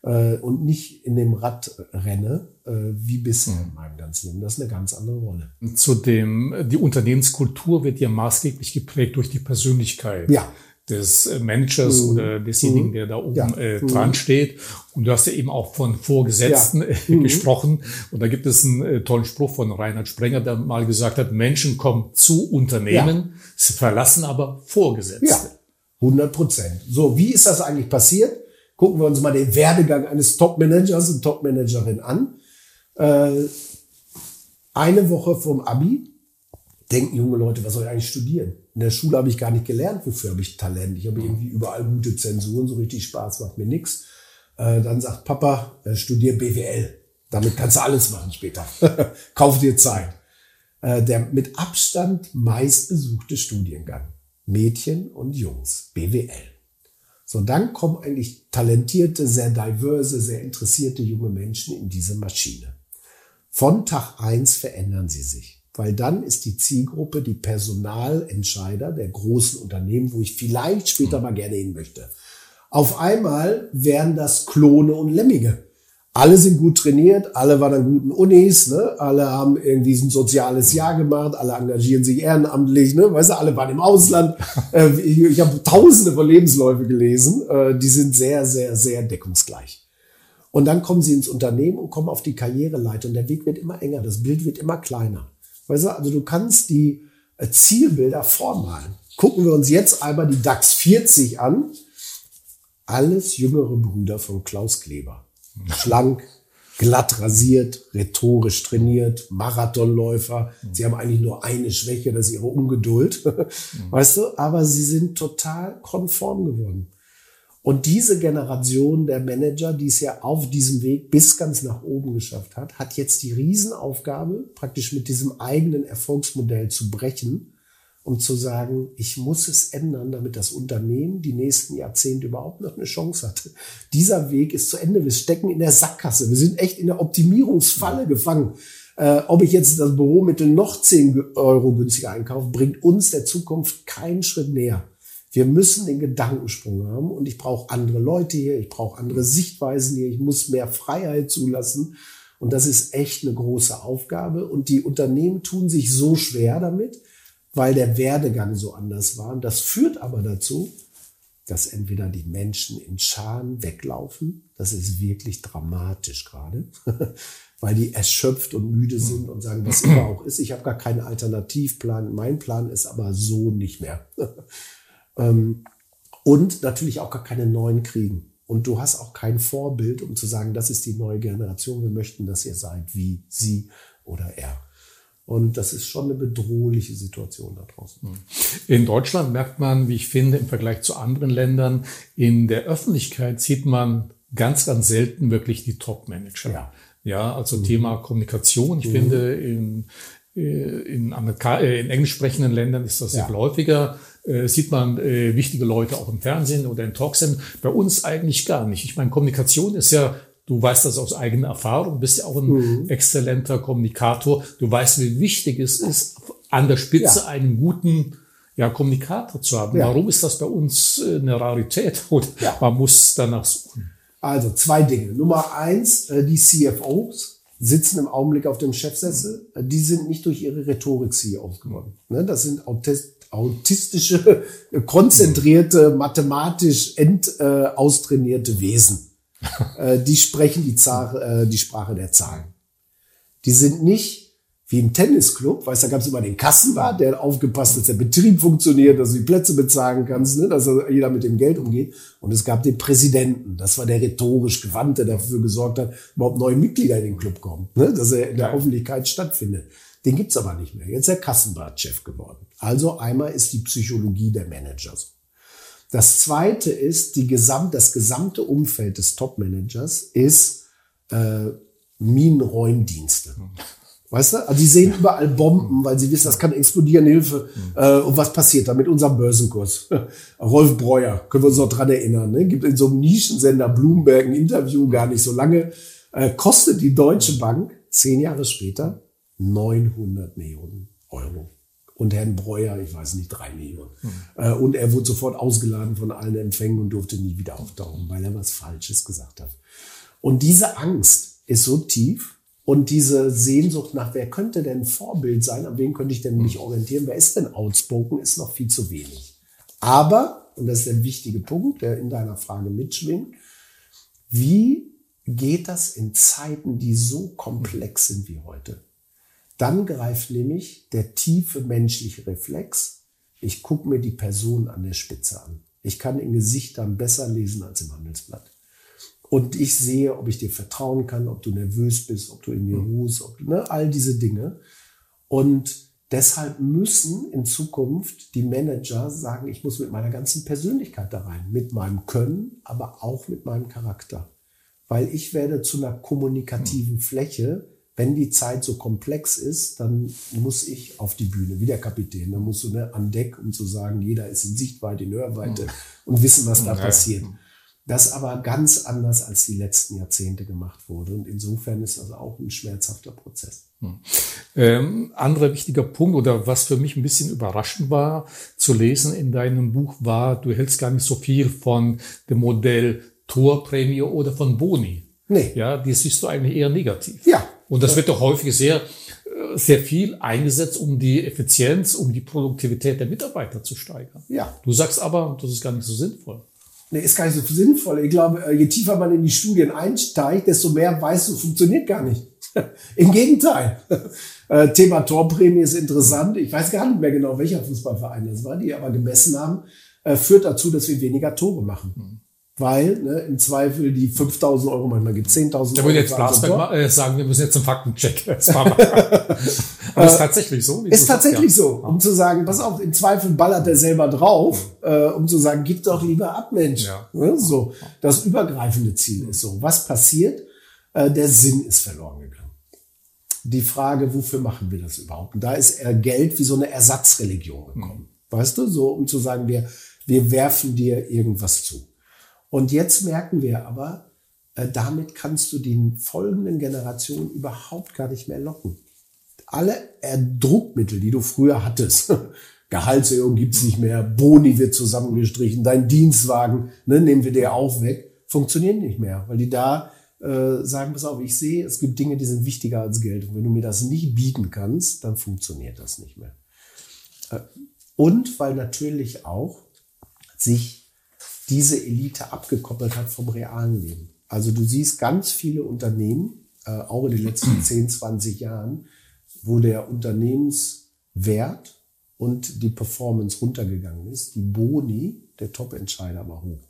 Äh, und nicht in dem Rad renne, äh, wie bisher in meinem ganzen Leben. Das ist eine ganz andere Rolle. Zudem, die Unternehmenskultur wird ja maßgeblich geprägt durch die Persönlichkeit. Ja des Managers mhm. oder desjenigen, der da oben ja. äh, dran mhm. steht. Und du hast ja eben auch von Vorgesetzten ja. Äh, mhm. gesprochen. Und da gibt es einen äh, tollen Spruch von Reinhard Sprenger, der mal gesagt hat, Menschen kommen zu Unternehmen, ja. sie verlassen aber Vorgesetzte. Ja, 100 Prozent. So, wie ist das eigentlich passiert? Gucken wir uns mal den Werdegang eines Top-Managers und Top-Managerin an. Äh, eine Woche vorm Abi denken junge Leute, was soll ich eigentlich studieren? In der Schule habe ich gar nicht gelernt, wofür habe ich Talent. Ich habe irgendwie überall gute Zensuren, so richtig Spaß macht mir nichts. Äh, dann sagt Papa, äh, studier BWL. Damit kannst du alles machen später. Kauf dir Zeit. Äh, der mit Abstand meistbesuchte Studiengang. Mädchen und Jungs. BWL. So, dann kommen eigentlich talentierte, sehr diverse, sehr interessierte junge Menschen in diese Maschine. Von Tag eins verändern sie sich. Weil dann ist die Zielgruppe die Personalentscheider der großen Unternehmen, wo ich vielleicht später mal gerne hin möchte. Auf einmal wären das Klone und Lemminge. Alle sind gut trainiert, alle waren an guten Unis, ne? alle haben irgendwie ein soziales Jahr gemacht, alle engagieren sich ehrenamtlich, ne? weißt du, alle waren im Ausland. Äh, ich habe tausende von Lebensläufe gelesen, äh, die sind sehr, sehr, sehr deckungsgleich. Und dann kommen sie ins Unternehmen und kommen auf die Karriereleiter und der Weg wird immer enger, das Bild wird immer kleiner. Weißt du, also du kannst die äh, Zielbilder vormalen. Gucken wir uns jetzt einmal die DAX 40 an. Alles jüngere Brüder von Klaus Kleber. Schlank, glatt rasiert, rhetorisch trainiert, Marathonläufer. Sie haben eigentlich nur eine Schwäche, das ist ihre Ungeduld. Weißt du, aber sie sind total konform geworden. Und diese Generation der Manager, die es ja auf diesem Weg bis ganz nach oben geschafft hat, hat jetzt die Riesenaufgabe, praktisch mit diesem eigenen Erfolgsmodell zu brechen und zu sagen, ich muss es ändern, damit das Unternehmen die nächsten Jahrzehnte überhaupt noch eine Chance hat. Dieser Weg ist zu Ende. Wir stecken in der Sackgasse. Wir sind echt in der Optimierungsfalle gefangen. Äh, ob ich jetzt das Büromittel noch 10 Euro günstiger einkaufe, bringt uns der Zukunft keinen Schritt näher. Wir müssen den Gedankensprung haben und ich brauche andere Leute hier, ich brauche andere Sichtweisen hier, ich muss mehr Freiheit zulassen. Und das ist echt eine große Aufgabe. Und die Unternehmen tun sich so schwer damit, weil der Werdegang so anders war. Und das führt aber dazu, dass entweder die Menschen in Scharen weglaufen, das ist wirklich dramatisch gerade, weil die erschöpft und müde sind und sagen, was immer auch ist, ich habe gar keinen Alternativplan, mein Plan ist aber so nicht mehr. Ähm, und natürlich auch gar keine neuen kriegen. Und du hast auch kein Vorbild, um zu sagen, das ist die neue Generation, wir möchten, dass ihr seid wie sie oder er. Und das ist schon eine bedrohliche Situation da draußen. In Deutschland merkt man, wie ich finde, im Vergleich zu anderen Ländern, in der Öffentlichkeit sieht man ganz, ganz selten wirklich die Top-Manager. Ja. ja, also mhm. Thema Kommunikation. Ich mhm. finde, in, in, Amerika äh, in englisch sprechenden Ländern ist das ja. sehr häufiger äh, sieht man äh, wichtige Leute auch im Fernsehen oder in Talksendern. Bei uns eigentlich gar nicht. Ich meine, Kommunikation ist ja, du weißt das aus eigener Erfahrung, bist ja auch ein mhm. exzellenter Kommunikator. Du weißt, wie wichtig es ist, an der Spitze ja. einen guten ja, Kommunikator zu haben. Ja. Warum ist das bei uns äh, eine Rarität? Und man muss danach suchen. Also zwei Dinge. Nummer eins, äh, die CFOs sitzen im Augenblick auf dem Chefsessel. Die sind nicht durch ihre Rhetorik CEOs geworden. Ne, das sind autistische, konzentrierte, mathematisch ent, äh, austrainierte Wesen. äh, die sprechen die, Zahl, äh, die Sprache der Zahlen. Die sind nicht wie im Tennisclub, weißt du, da gab es immer den Kassenwart, der aufgepasst, dass der Betrieb funktioniert, dass du die Plätze bezahlen kannst, ne, dass jeder mit dem Geld umgeht. Und es gab den Präsidenten, das war der rhetorisch Gewandte, der dafür gesorgt hat, überhaupt neue Mitglieder in den Club kommen, ne, dass er in der Öffentlichkeit stattfindet. Den gibt's aber nicht mehr. Jetzt ist er Kassenbart-Chef geworden. Also einmal ist die Psychologie der Manager so. Das zweite ist, die Gesamt, das gesamte Umfeld des Top-Managers ist äh, Minenräumdienste. Weißt du? Also die sehen überall Bomben, weil sie wissen, das kann explodieren, Hilfe. Äh, und was passiert da mit unserem Börsenkurs? Rolf Breuer, können wir uns noch dran erinnern, ne? gibt in so einem Nischensender Bloomberg ein Interview, gar nicht so lange, äh, kostet die Deutsche Bank zehn Jahre später 900 Millionen Euro. Und Herrn Breuer, ich weiß nicht, drei Millionen. Mhm. Und er wurde sofort ausgeladen von allen Empfängen und durfte nie wieder auftauchen, weil er was Falsches gesagt hat. Und diese Angst ist so tief und diese Sehnsucht nach, wer könnte denn Vorbild sein, an wen könnte ich denn mich orientieren, wer ist denn outspoken, ist noch viel zu wenig. Aber, und das ist der wichtige Punkt, der in deiner Frage mitschwingt, wie geht das in Zeiten, die so komplex sind wie heute? Dann greift nämlich der tiefe menschliche Reflex. Ich gucke mir die Person an der Spitze an. Ich kann in Gesichtern besser lesen als im Handelsblatt. Und ich sehe, ob ich dir vertrauen kann, ob du nervös bist, ob du in dir mhm. ruhst, ob, ne, all diese Dinge. Und deshalb müssen in Zukunft die Manager sagen, ich muss mit meiner ganzen Persönlichkeit da rein, mit meinem Können, aber auch mit meinem Charakter. Weil ich werde zu einer kommunikativen mhm. Fläche, wenn die Zeit so komplex ist, dann muss ich auf die Bühne, wie der Kapitän. Dann musst du ne, an Deck, um zu sagen, jeder ist in Sichtweite, in Hörweite mhm. und wissen, was da ja. passiert. Das aber ganz anders als die letzten Jahrzehnte gemacht wurde. Und insofern ist das auch ein schmerzhafter Prozess. Hm. Ähm, anderer wichtiger Punkt oder was für mich ein bisschen überraschend war zu lesen in deinem Buch war, du hältst gar nicht so viel von dem Modell Torprämie oder von Boni. Nee. Ja, die siehst du eigentlich eher negativ. Ja. Und das wird doch häufig sehr, sehr viel eingesetzt, um die Effizienz, um die Produktivität der Mitarbeiter zu steigern. Ja. Du sagst aber, das ist gar nicht so sinnvoll. Nee, ist gar nicht so sinnvoll. Ich glaube, äh, je tiefer man in die Studien einsteigt, desto mehr weißt du, funktioniert gar nicht. Im Gegenteil. Äh, Thema Torprämie ist interessant. Ich weiß gar nicht mehr genau, welcher Fußballverein das war, die aber gemessen haben, führt dazu, dass wir weniger Tore machen. Weil ne, im Zweifel die 5000 Euro, manchmal gibt 10.000 Euro. Da würde jetzt Blasberg äh, sagen, wir müssen jetzt einen Faktencheck. Aber ist tatsächlich so? Ist tatsächlich sagst, ja. so, um zu sagen, pass auf, im Zweifel ballert er selber drauf, äh, um zu sagen, gib doch lieber ab, Mensch. Ja. Ne, so, das übergreifende Ziel ist so. Was passiert? Äh, der Sinn ist verloren gegangen. Die Frage, wofür machen wir das überhaupt? Und da ist Geld wie so eine Ersatzreligion gekommen. Mhm. Weißt du, so um zu sagen, wir, wir werfen dir irgendwas zu. Und jetzt merken wir aber, äh, damit kannst du den folgenden Generationen überhaupt gar nicht mehr locken. Alle Druckmittel, die du früher hattest, Gehaltserhöhung gibt's nicht mehr, Boni wird zusammengestrichen, dein Dienstwagen, ne, nehmen wir dir auch weg, funktionieren nicht mehr, weil die da äh, sagen, pass auf, ich sehe, es gibt Dinge, die sind wichtiger als Geld. Und wenn du mir das nicht bieten kannst, dann funktioniert das nicht mehr. Äh, und weil natürlich auch sich diese Elite abgekoppelt hat vom realen Leben. Also du siehst ganz viele Unternehmen, äh, auch in den letzten 10, 20 Jahren, wo der Unternehmenswert und die Performance runtergegangen ist, die Boni der Top-Entscheider aber hoch.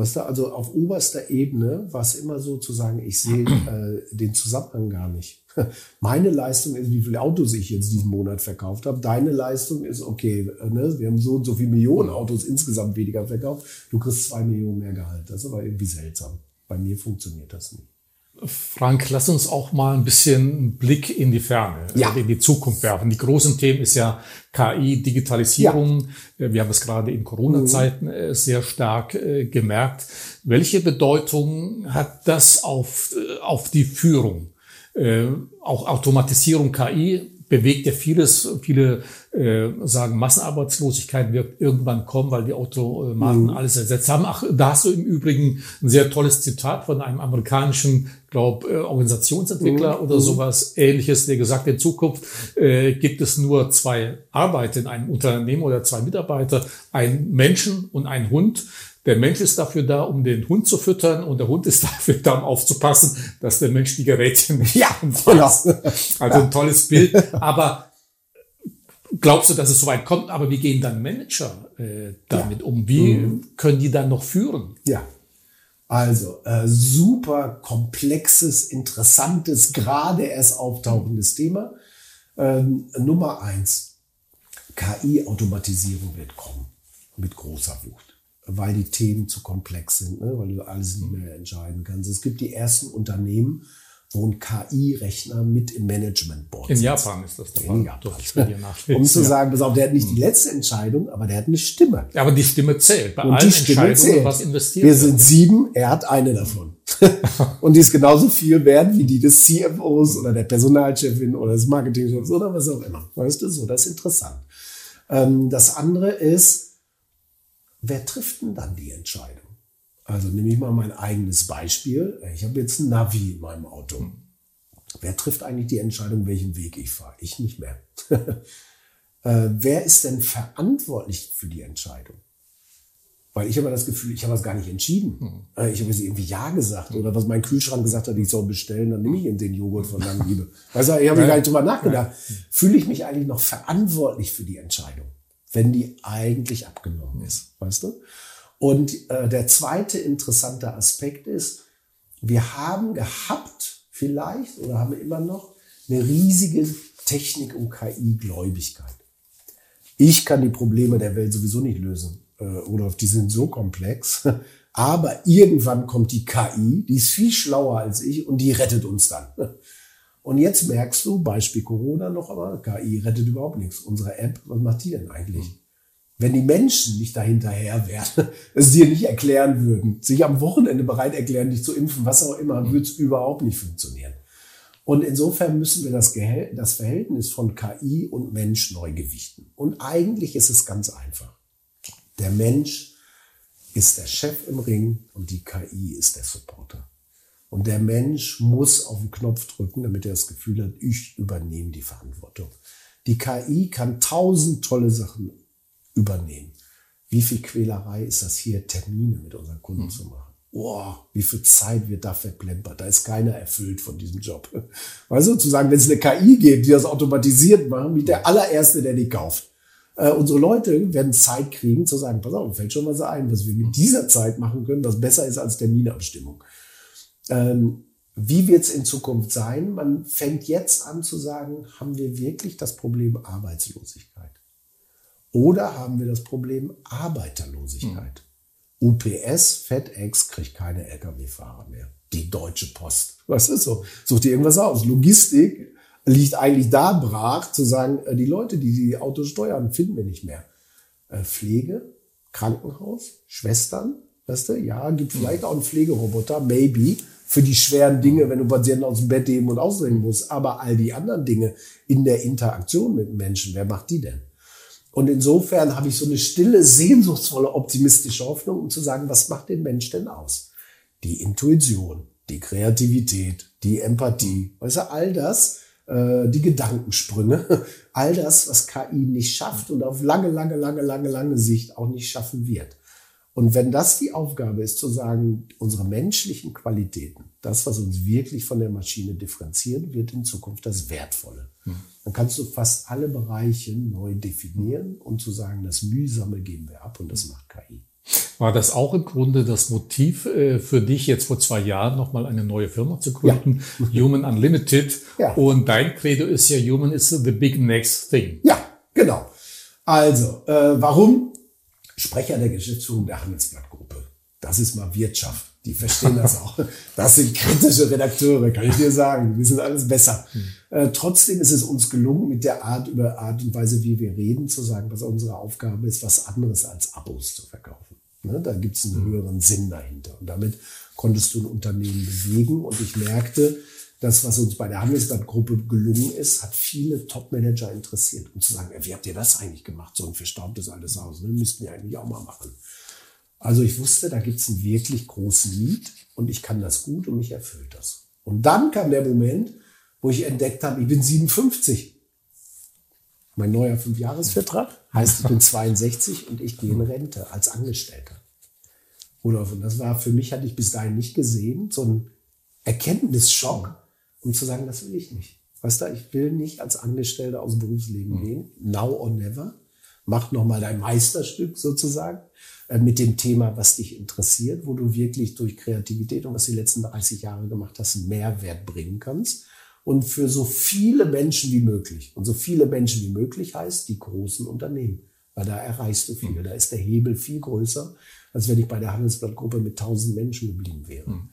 Weißt du, also auf oberster Ebene war es immer so zu sagen, ich sehe äh, den Zusammenhang gar nicht. Meine Leistung ist, wie viele Autos ich jetzt diesen Monat verkauft habe. Deine Leistung ist, okay, ne, wir haben so und so viele Millionen Autos insgesamt weniger verkauft. Du kriegst zwei Millionen mehr Gehalt. Das ist aber irgendwie seltsam. Bei mir funktioniert das nicht. Frank, lass uns auch mal ein bisschen einen Blick in die Ferne, ja. in die Zukunft werfen. Die großen Themen ist ja KI, Digitalisierung. Ja. Äh, wir haben es gerade in Corona-Zeiten mhm. Äh, sehr stark äh, gemerkt. Welche Bedeutung hat das auf, auf die Führung? Auch Automatisierung, KI bewegt ja vieles. Viele äh, sagen, Massenarbeitslosigkeit wird irgendwann kommen, weil die Automaten mhm. alles ersetzt haben. Ach, da hast du im Übrigen ein sehr tolles Zitat von einem amerikanischen, glaub, äh, Organisationsentwickler mhm. oder sowas ähnliches, der gesagt, in Zukunft äh, gibt es nur zwei Arbeiter in einem Unternehmen oder zwei Mitarbeiter, ein Menschen und ein Hund. Der Mensch ist dafür da, um den Hund zu füttern und der Hund ist dafür da, um aufzupassen, dass der Mensch die Geräte nicht ja, genau. Also ein tolles Bild. Aber glaubst du, dass es so weit kommt? Aber wie gehen dann Manager äh, damit ja. um? Wie mhm. können die dann noch führen? Ja. Also äh, super komplexes, interessantes, gerade erst auftauchendes Thema. Ähm, Nummer eins, KI-Automatisierung wird kommen mit großer Wucht weil die Themen zu komplex sind, ne? weil du alles nicht mehr entscheiden kannst. Es gibt die ersten Unternehmen, wo ein KI-Rechner mit im Management-Board In Japan ist das der Fall. Um zu sagen, pass auf, der hat nicht die hm. letzte Entscheidung, aber der hat eine Stimme. Ja, aber die Stimme zählt. Bei Und allen die Stimme zählt. was investiert Wir sind sieben, er hat eine davon. Und die ist genauso viel wert wie die des CFOs oder der Personalchefin oder des Marketingchefs oder was auch immer. Weißt du, so, das ist interessant. Ähm, das andere ist, wer trifft denn dann die Entscheidung? Also nehme ich mal mein eigenes Beispiel. Ich habe jetzt ein Navi in meinem Auto. Wer trifft eigentlich die Entscheidung, welchen Weg ich fahre? Ich nicht mehr. äh, wer ist denn verantwortlich für die Entscheidung? Weil ich habe das Gefühl, ich habe das gar nicht entschieden. Hm. ich habe jetzt irgendwie Ja gesagt oder was mein Kühlschrank gesagt hat, ich soll bestellen, dann nehme ich eben den Joghurt von Langliebe. Also ich habe ja. gar nicht drüber nachgedacht. Fühle ich mich eigentlich noch verantwortlich für die Entscheidung? Wenn die eigentlich abgenommen ist, weißt du? Und äh, der zweite interessante Aspekt ist, wir haben gehabt vielleicht oder haben immer noch eine riesige Technik- und KI-Gläubigkeit. Ich kann die Probleme der Welt sowieso nicht lösen. Äh, oder die sind so komplex. Aber irgendwann kommt die KI, die ist viel schlauer als ich und die rettet uns dann. Und jetzt merkst du, Beispiel Corona noch aber, KI rettet überhaupt nichts. Unsere App, was macht die denn eigentlich? wenn die Menschen nicht dahinterher wären, es dir nicht erklären würden, sich am Wochenende bereit erklären, dich zu impfen, was auch immer, würde es überhaupt nicht funktionieren. Und insofern müssen wir das, das Verhältnis von KI und Mensch neu gewichten. Und eigentlich ist es ganz einfach. Der Mensch ist der Chef im Ring und die KI ist der Supporter. Und der Mensch muss auf den Knopf drücken, damit er das Gefühl hat, ich übernehme die Verantwortung. Die KI kann tausend tolle Sachen übernehmen. Wie viel Quälerei ist das hier, Termine mit unseren Kunden mhm. zu machen? Boah, wie viel Zeit wird da verplempert. Da ist keiner erfüllt von diesem Job. Weil sozusagen, wenn es eine KI gibt, die das automatisiert machen, wie der allererste, der die kauft. Äh, unsere Leute werden Zeit kriegen zu sagen, pass auf, fällt schon was ein, was wir mit dieser Zeit machen können, was besser ist als Terminabstimmung. Ähm, wie wird es in Zukunft sein? Man fängt jetzt an zu sagen, haben wir wirklich das Problem Arbeitslosigkeit? Oder haben wir das Problem Arbeiterlosigkeit? Mhm. UPS, FedEx kriegt keine Lkw-Fahrer mehr. Die Deutsche Post. Was ist so? Sucht ihr irgendwas aus? Logistik liegt eigentlich da brach, zu sagen, äh, die Leute, die die Autos steuern, finden wir nicht mehr. Äh, Pflege, Krankenhaus, Schwestern, weißt du, ja, gibt vielleicht auch einen Pflegeroboter, maybe, für die schweren Dinge, wenn du Patienten aus dem Bett heben und ausdrehen musst. Aber all die anderen Dinge in der Interaktion mit Menschen, wer macht die denn? Und insofern habe ich so eine stille, sehnsuchtsvolle, optimistische Hoffnung, um zu sagen, was macht den Mensch denn aus? Die Intuition, die Kreativität, die Empathie, weißt du, all das, äh, die Gedankensprünge, all das, was KI nicht schafft und auf lange, lange, lange, lange, lange Sicht auch nicht schaffen wird. Und wenn das die Aufgabe ist, zu sagen, unsere menschlichen Qualitäten, das, was uns wirklich von der Maschine differenziert, wird in Zukunft das Wertvolle. Hm. Dann kannst du fast alle Bereiche neu definieren und zu sagen, das Mühsame geben wir ab und das macht KI. War das auch im Grunde das Motiv äh, für dich, jetzt vor zwei Jahren nochmal eine neue Firma zu gründen, ja. Human Unlimited? Ja. Und dein Credo ist ja, Human is the big next thing. Ja, genau. Also, äh, warum? Sprecher der Geschäftsführung der Handelsblattgruppe. Das ist mal Wirtschaft. Die verstehen das auch. Das sind kritische Redakteure, kann ich dir sagen. Wir sind alles besser. Hm. Äh, trotzdem ist es uns gelungen, mit der Art über Art und Weise, wie wir reden, zu sagen, was unsere Aufgabe ist, was anderes als Abos zu verkaufen. Ne? Da gibt es einen hm. höheren Sinn dahinter. Und damit konntest du ein Unternehmen bewegen. Und ich merkte, das, was uns bei der Handelsblattgruppe gelungen ist, hat viele Top-Manager interessiert. Und zu sagen, wie habt ihr das eigentlich gemacht? So ein verstaubtes altes Haus, ne? müssten wir eigentlich auch mal machen. Also ich wusste, da gibt es einen wirklich großen Need und ich kann das gut und mich erfüllt das. Und dann kam der Moment, wo ich entdeckt habe, ich bin 57. Mein neuer Fünfjahresvertrag heißt, ich bin 62 und ich gehe in Rente als Angestellter. Rudolf, und das war für mich, hatte ich bis dahin nicht gesehen, so ein Erkenntnisschock um zu sagen, das will ich nicht. Weißt du, ich will nicht als Angestellter aus dem Berufsleben mhm. gehen. Now or never. Mach nochmal dein Meisterstück sozusagen äh, mit dem Thema, was dich interessiert, wo du wirklich durch Kreativität und was die letzten 30 Jahre gemacht hast, einen Mehrwert bringen kannst. Und für so viele Menschen wie möglich. Und so viele Menschen wie möglich heißt die großen Unternehmen. Weil da erreichst du viel. Mhm. Da ist der Hebel viel größer, als wenn ich bei der Handelsblattgruppe mit 1000 Menschen geblieben wäre. Mhm.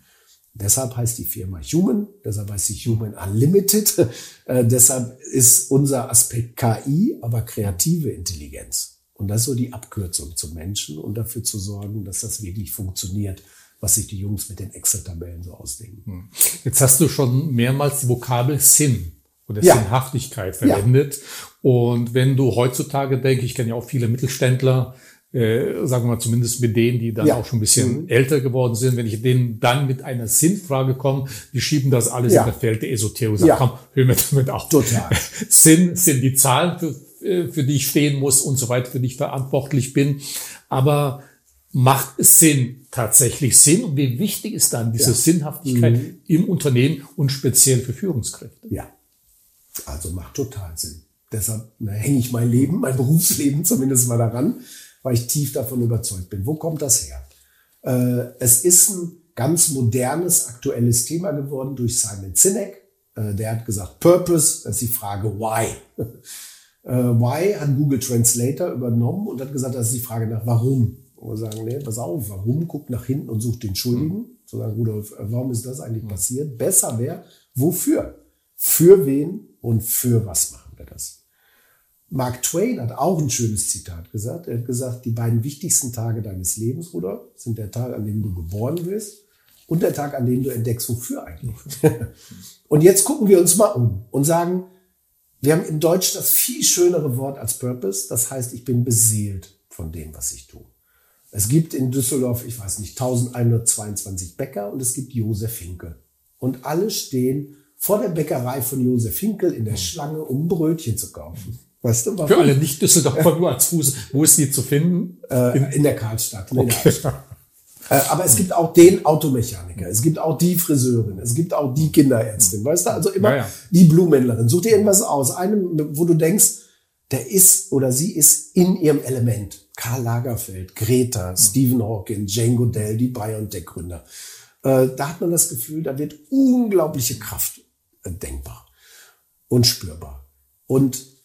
Deshalb heißt die Firma Human, deshalb heißt sie Human Unlimited. Äh, deshalb ist unser Aspekt KI, aber kreative Intelligenz. Und das ist so die Abkürzung zum Menschen und dafür zu sorgen, dass das wirklich funktioniert, was sich die Jungs mit den Excel-Tabellen so ausdenken. Hm. Jetzt hast du schon mehrmals die Vokabel Sinn oder ja. Sinnhaftigkeit verwendet. Ja. Und wenn du heutzutage denke, ich kenne ja auch viele Mittelständler, äh, sagen wir mal zumindest mit denen, die dann ja. auch schon ein bisschen mhm. älter geworden sind, wenn ich denen dann mit einer Sinnfrage komme, die schieben das alles ja. in das Feld der Esoterik. Sagen, ja. komm, hör mir damit auf. Total. Sinn sind die Zahlen, für, äh, für die ich stehen muss und so weiter, für die ich verantwortlich bin. Aber macht es Sinn tatsächlich Sinn? Und wie wichtig ist dann diese ja. Sinnhaftigkeit mhm. im Unternehmen und speziell für Führungskräfte? Ja, also macht total Sinn. Deshalb hänge ich mein Leben, mein Berufsleben zumindest mal daran weil ich tief davon überzeugt bin. Wo kommt das her? Äh, es ist ein ganz modernes, aktuelles Thema geworden durch Simon Sinek. Äh, der hat gesagt, Purpose, das ist die Frage Why. Äh, why hat Google Translator übernommen und hat gesagt, das ist die Frage nach Warum. Und wir sagen, nee, pass auf, warum? Guckt nach hinten und sucht den Schuldigen. Mhm. So sagen, Rudolf, warum ist das eigentlich mhm. passiert? Besser wäre, wofür? Für wen und für was machen? Mark Twain hat auch ein schönes Zitat gesagt. Er hat gesagt, die beiden wichtigsten Tage deines Lebens, Bruder, sind der Tag, an dem du geboren wirst und der Tag, an dem du entdeckst, wofür eigentlich. und jetzt gucken wir uns mal um und sagen, wir haben in Deutsch das viel schönere Wort als Purpose. Das heißt, ich bin beseelt von dem, was ich tue. Es gibt in Düsseldorf, ich weiß nicht, 1122 Bäcker und es gibt Josef Hinkel. Und alle stehen vor der Bäckerei von Josef Hinkel in der Schlange, um Brötchen zu kaufen. Weißt du? Für alle Nicht-Düsseldorfer nur als Fuß. Wo ist die zu finden? Äh, in, in, der Karlstadt. Okay. In der äh, aber es gibt auch den Automechaniker, es gibt auch die Friseurin, es gibt auch die Kinderärztin, weißt du? Also immer ja, ja. die Blumenhändlerin. Such dir irgendwas aus. Einem, wo du denkst, der ist oder sie ist in ihrem Element. Karl Lagerfeld, Greta. Stephen Hawking, Jane Goodell, die BioNTech-Gründer. Äh, da hat man das Gefühl, da wird unglaubliche Kraft denkbar und spürbar. Und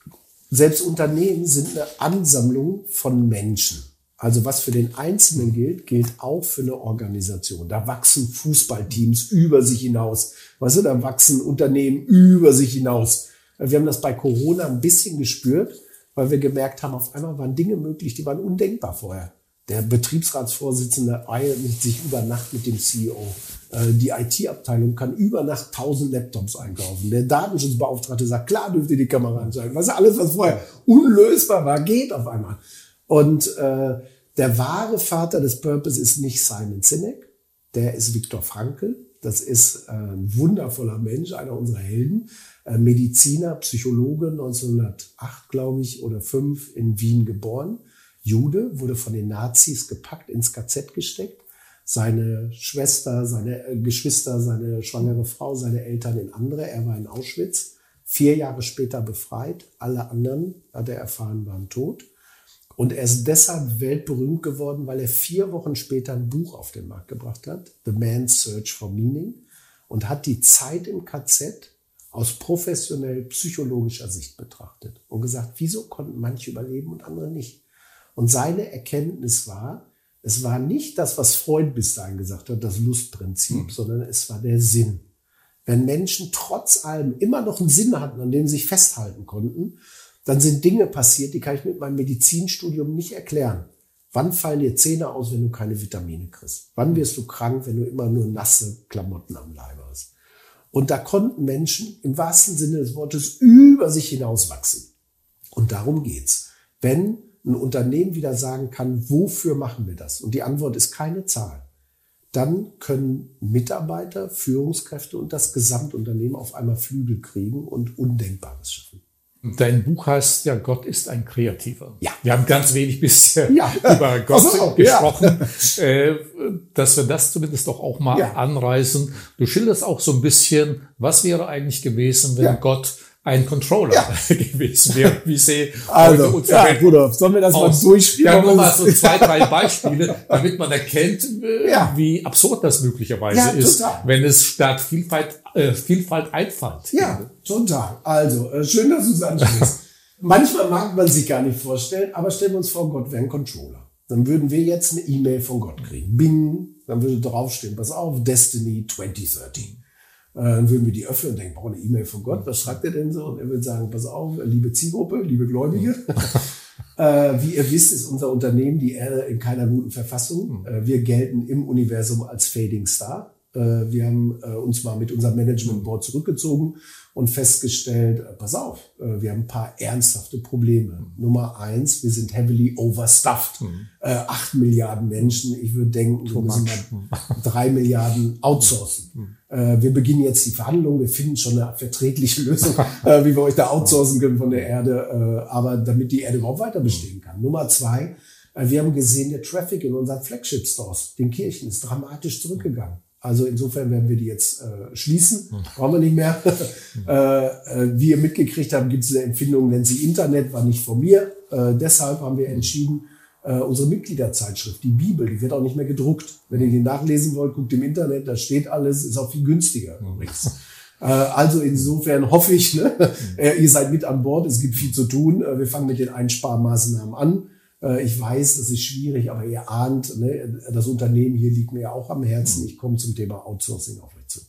selbst Unternehmen sind eine Ansammlung von Menschen. Also was für den Einzelnen gilt, gilt auch für eine Organisation. Da wachsen Fußballteams über sich hinaus. Weißt du, da wachsen Unternehmen über sich hinaus. Wir haben das bei Corona ein bisschen gespürt, weil wir gemerkt haben, auf einmal waren Dinge möglich, die waren undenkbar vorher. Der Betriebsratsvorsitzende eilt sich über Nacht mit dem CEO. Äh, die IT-Abteilung kann über Nacht 1000 Laptops einkaufen. Der Datenschutzbeauftragte sagt, klar dürft ihr die Kamera anschalten. Was alles, was vorher unlösbar war, geht auf einmal. Und äh, der wahre Vater des Purpose ist nicht Simon Sinek, der ist Viktor Frankl. Das ist äh, ein wundervoller Mensch, einer unserer Helden. Äh, Mediziner, Psychologe, 1908, glaube ich, oder 5 in Wien geboren. Jude, wurde von den Nazis gepackt, ins KZ gesteckt. Seine Schwester, seine äh, Geschwister, seine schwangere Frau, seine Eltern in andere. Er war in Auschwitz. Vier Jahre später befreit. Alle anderen, hat er erfahren, waren tot. Und er ist deshalb weltberühmt geworden, weil er vier Wochen später ein Buch auf den Markt gebracht hat, The Man's Search for Meaning, und hat die Zeit im KZ aus professionell psychologischer Sicht betrachtet und gesagt, wieso konnten manche überleben und andere nicht? Und seine Erkenntnis war, es war nicht das, was Freud bis dahin gesagt hat, das Lustprinzip, mhm. sondern es war der Sinn. Wenn Menschen trotz allem immer noch einen Sinn hatten, an dem sie sich festhalten konnten, dann sind Dinge passiert, die kann ich mit meinem Medizinstudium nicht erklären. Wann fallen dir Zähne aus, wenn du keine Vitamine kriegst? Wann wirst du krank, wenn du immer nur nasse Klamotten am Leibe hast? Und da konnten Menschen im wahrsten Sinne des Wortes über sich hinauswachsen. Und darum geht's. Wenn ein Unternehmen wieder sagen kann, wofür machen wir das? Und die Antwort ist keine Zahl. Dann können Mitarbeiter, Führungskräfte und das Gesamtunternehmen auf einmal Flügel kriegen und Undenkbares schaffen. Dein Buch heißt ja, Gott ist ein Kreativer. Ja. Wir haben ganz wenig bisher ja. über Gott so, gesprochen, ja. äh, dass wir das zumindest doch auch mal ja. anreißen. Du schilderst auch so ein bisschen, was wäre eigentlich gewesen, wenn Gott ein Controller ja. gewesen wäre, wie sie also, heute ja, Rudolf, sollen wir das mal durchspielen? Ja, nur mal so zwei, drei Beispiele, damit man erkennt, äh, ja. wie absurd das möglicherweise ja, ist, total. wenn es statt Vielfalt, äh, Vielfalt Einfalt. Ja, total. Also, äh, schön, dass du es ansprichst. Manchmal mag man sich gar nicht vorstellen, aber stellen wir uns vor, Gott wäre ein Controller. Dann würden wir jetzt eine E-Mail von Gott kriegen. Bing, dann würde draufstehen, pass auf, Destiny 2013. Äh, dann würden wir die öffnen und denken, brauche eine E-Mail von Gott, was schreibt er denn so? Und er würde sagen, pass auf, liebe Zielgruppe, liebe Gläubige. äh, wie ihr wisst, ist unser Unternehmen die Erde in keiner guten Verfassung. Hm. Äh, wir gelten im Universum als Fading Star. Äh, wir haben äh, uns mal mit unserem Management Board zurückgezogen und festgestellt, äh, pass auf, wir haben ein paar ernsthafte Probleme. Mhm. Nummer eins, wir sind heavily overstuffed. Mhm. Äh, acht Milliarden Menschen, ich würde denken, wir müssen mal drei Milliarden outsourcen. Mhm. Äh, wir beginnen jetzt die Verhandlungen, wir finden schon eine verträgliche Lösung, äh, wie wir euch da outsourcen können von der Erde, aber damit die Erde überhaupt weiter bestehen kann. Nummer zwei, wir haben gesehen, der Traffic in unseren Flagship-Stores, den Kirchen, ist dramatisch zurückgegangen. Also insofern werden wir die jetzt äh, schließen, hm. brauchen wir nicht mehr. äh, äh, wie ihr mitgekriegt habt, gibt es eine Empfindung, nennt sie Internet, war nicht von mir. Äh, deshalb haben wir entschieden, äh, unsere Mitgliederzeitschrift, die Bibel, die wird auch nicht mehr gedruckt. Wenn ihr die nachlesen wollt, guckt im Internet, da steht alles, ist auch viel günstiger übrigens. Äh, also insofern hoffe ich, ne, äh, ihr seid mit an Bord, es gibt viel zu tun. Wir fangen mit den Einsparmaßnahmen an. Äh, ich weiß, das ist schwierig, aber ihr ahnt, ne, das Unternehmen hier liegt mir ja auch am Herzen. Ich komme zum Thema Outsourcing auf euch zu.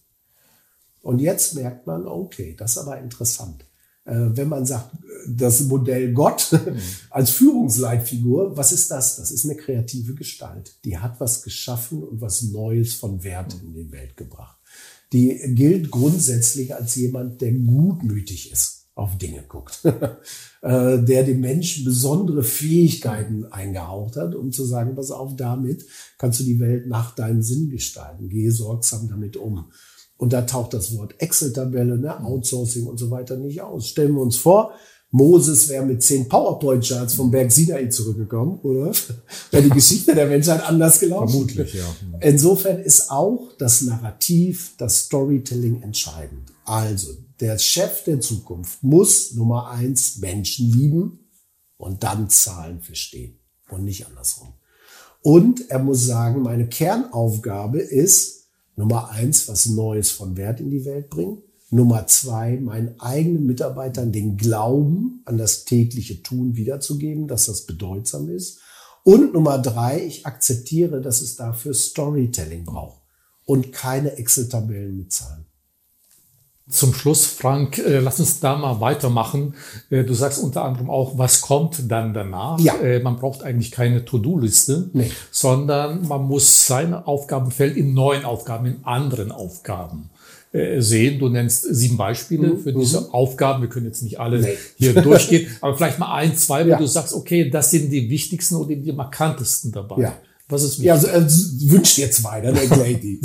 Und jetzt merkt man, okay, das ist aber interessant. Äh, wenn man sagt, das Modell Gott mhm. als Führungsleitfigur, was ist das? Das ist eine kreative Gestalt. Die hat was geschaffen und was Neues von Wert in die Welt gebracht. Die gilt grundsätzlich als jemand, der gutmütig ist, auf Dinge guckt, äh, der dem Menschen besondere Fähigkeiten eingehaucht hat, um zu sagen, pass auf, damit kannst du die Welt nach deinem Sinn gestalten. Gehe sorgsam damit um. Und da taucht das Wort Excel-Tabelle, ne, Outsourcing und so weiter nicht aus. Stellen wir uns vor, Moses wäre mit zehn PowerPoint-Charts vom Berg Sinai zurückgekommen, oder? Wäre die Geschichte der Menschheit anders gelaufen. Vermutlich, ja. Insofern ist auch das Narrativ, das Storytelling entscheidend. Also, der Chef der Zukunft muss Nummer eins Menschen lieben und dann Zahlen verstehen und nicht andersrum. Und er muss sagen, meine Kernaufgabe ist, Nummer eins, was Neues von Wert in die Welt bringen. Nummer zwei, meinen eigenen Mitarbeitern den Glauben an das tägliche Tun wiederzugeben, dass das bedeutsam ist. Und Nummer drei, ich akzeptiere, dass es dafür Storytelling braucht und keine Excel-Tabellen mit Zahlen. Zum Schluss, Frank, äh, lass uns da mal weitermachen. Äh, du sagst unter anderem auch, was kommt dann danach? Ja. Äh, man braucht eigentlich keine To-Do-Liste, nee. sondern man muss seine Aufgabenfeld in neuen Aufgaben, in anderen Aufgaben sehen. Du nennst sieben Beispiele mhm. für diese mhm. Aufgaben. Wir können jetzt nicht alle nee. hier durchgehen, aber vielleicht mal ein, zwei, wo ja. du sagst, okay, das sind die wichtigsten oder die markantesten dabei. Ja. Was ist wichtig? Ja, also, äh, wünscht dir zwei, dann erkläre ich die.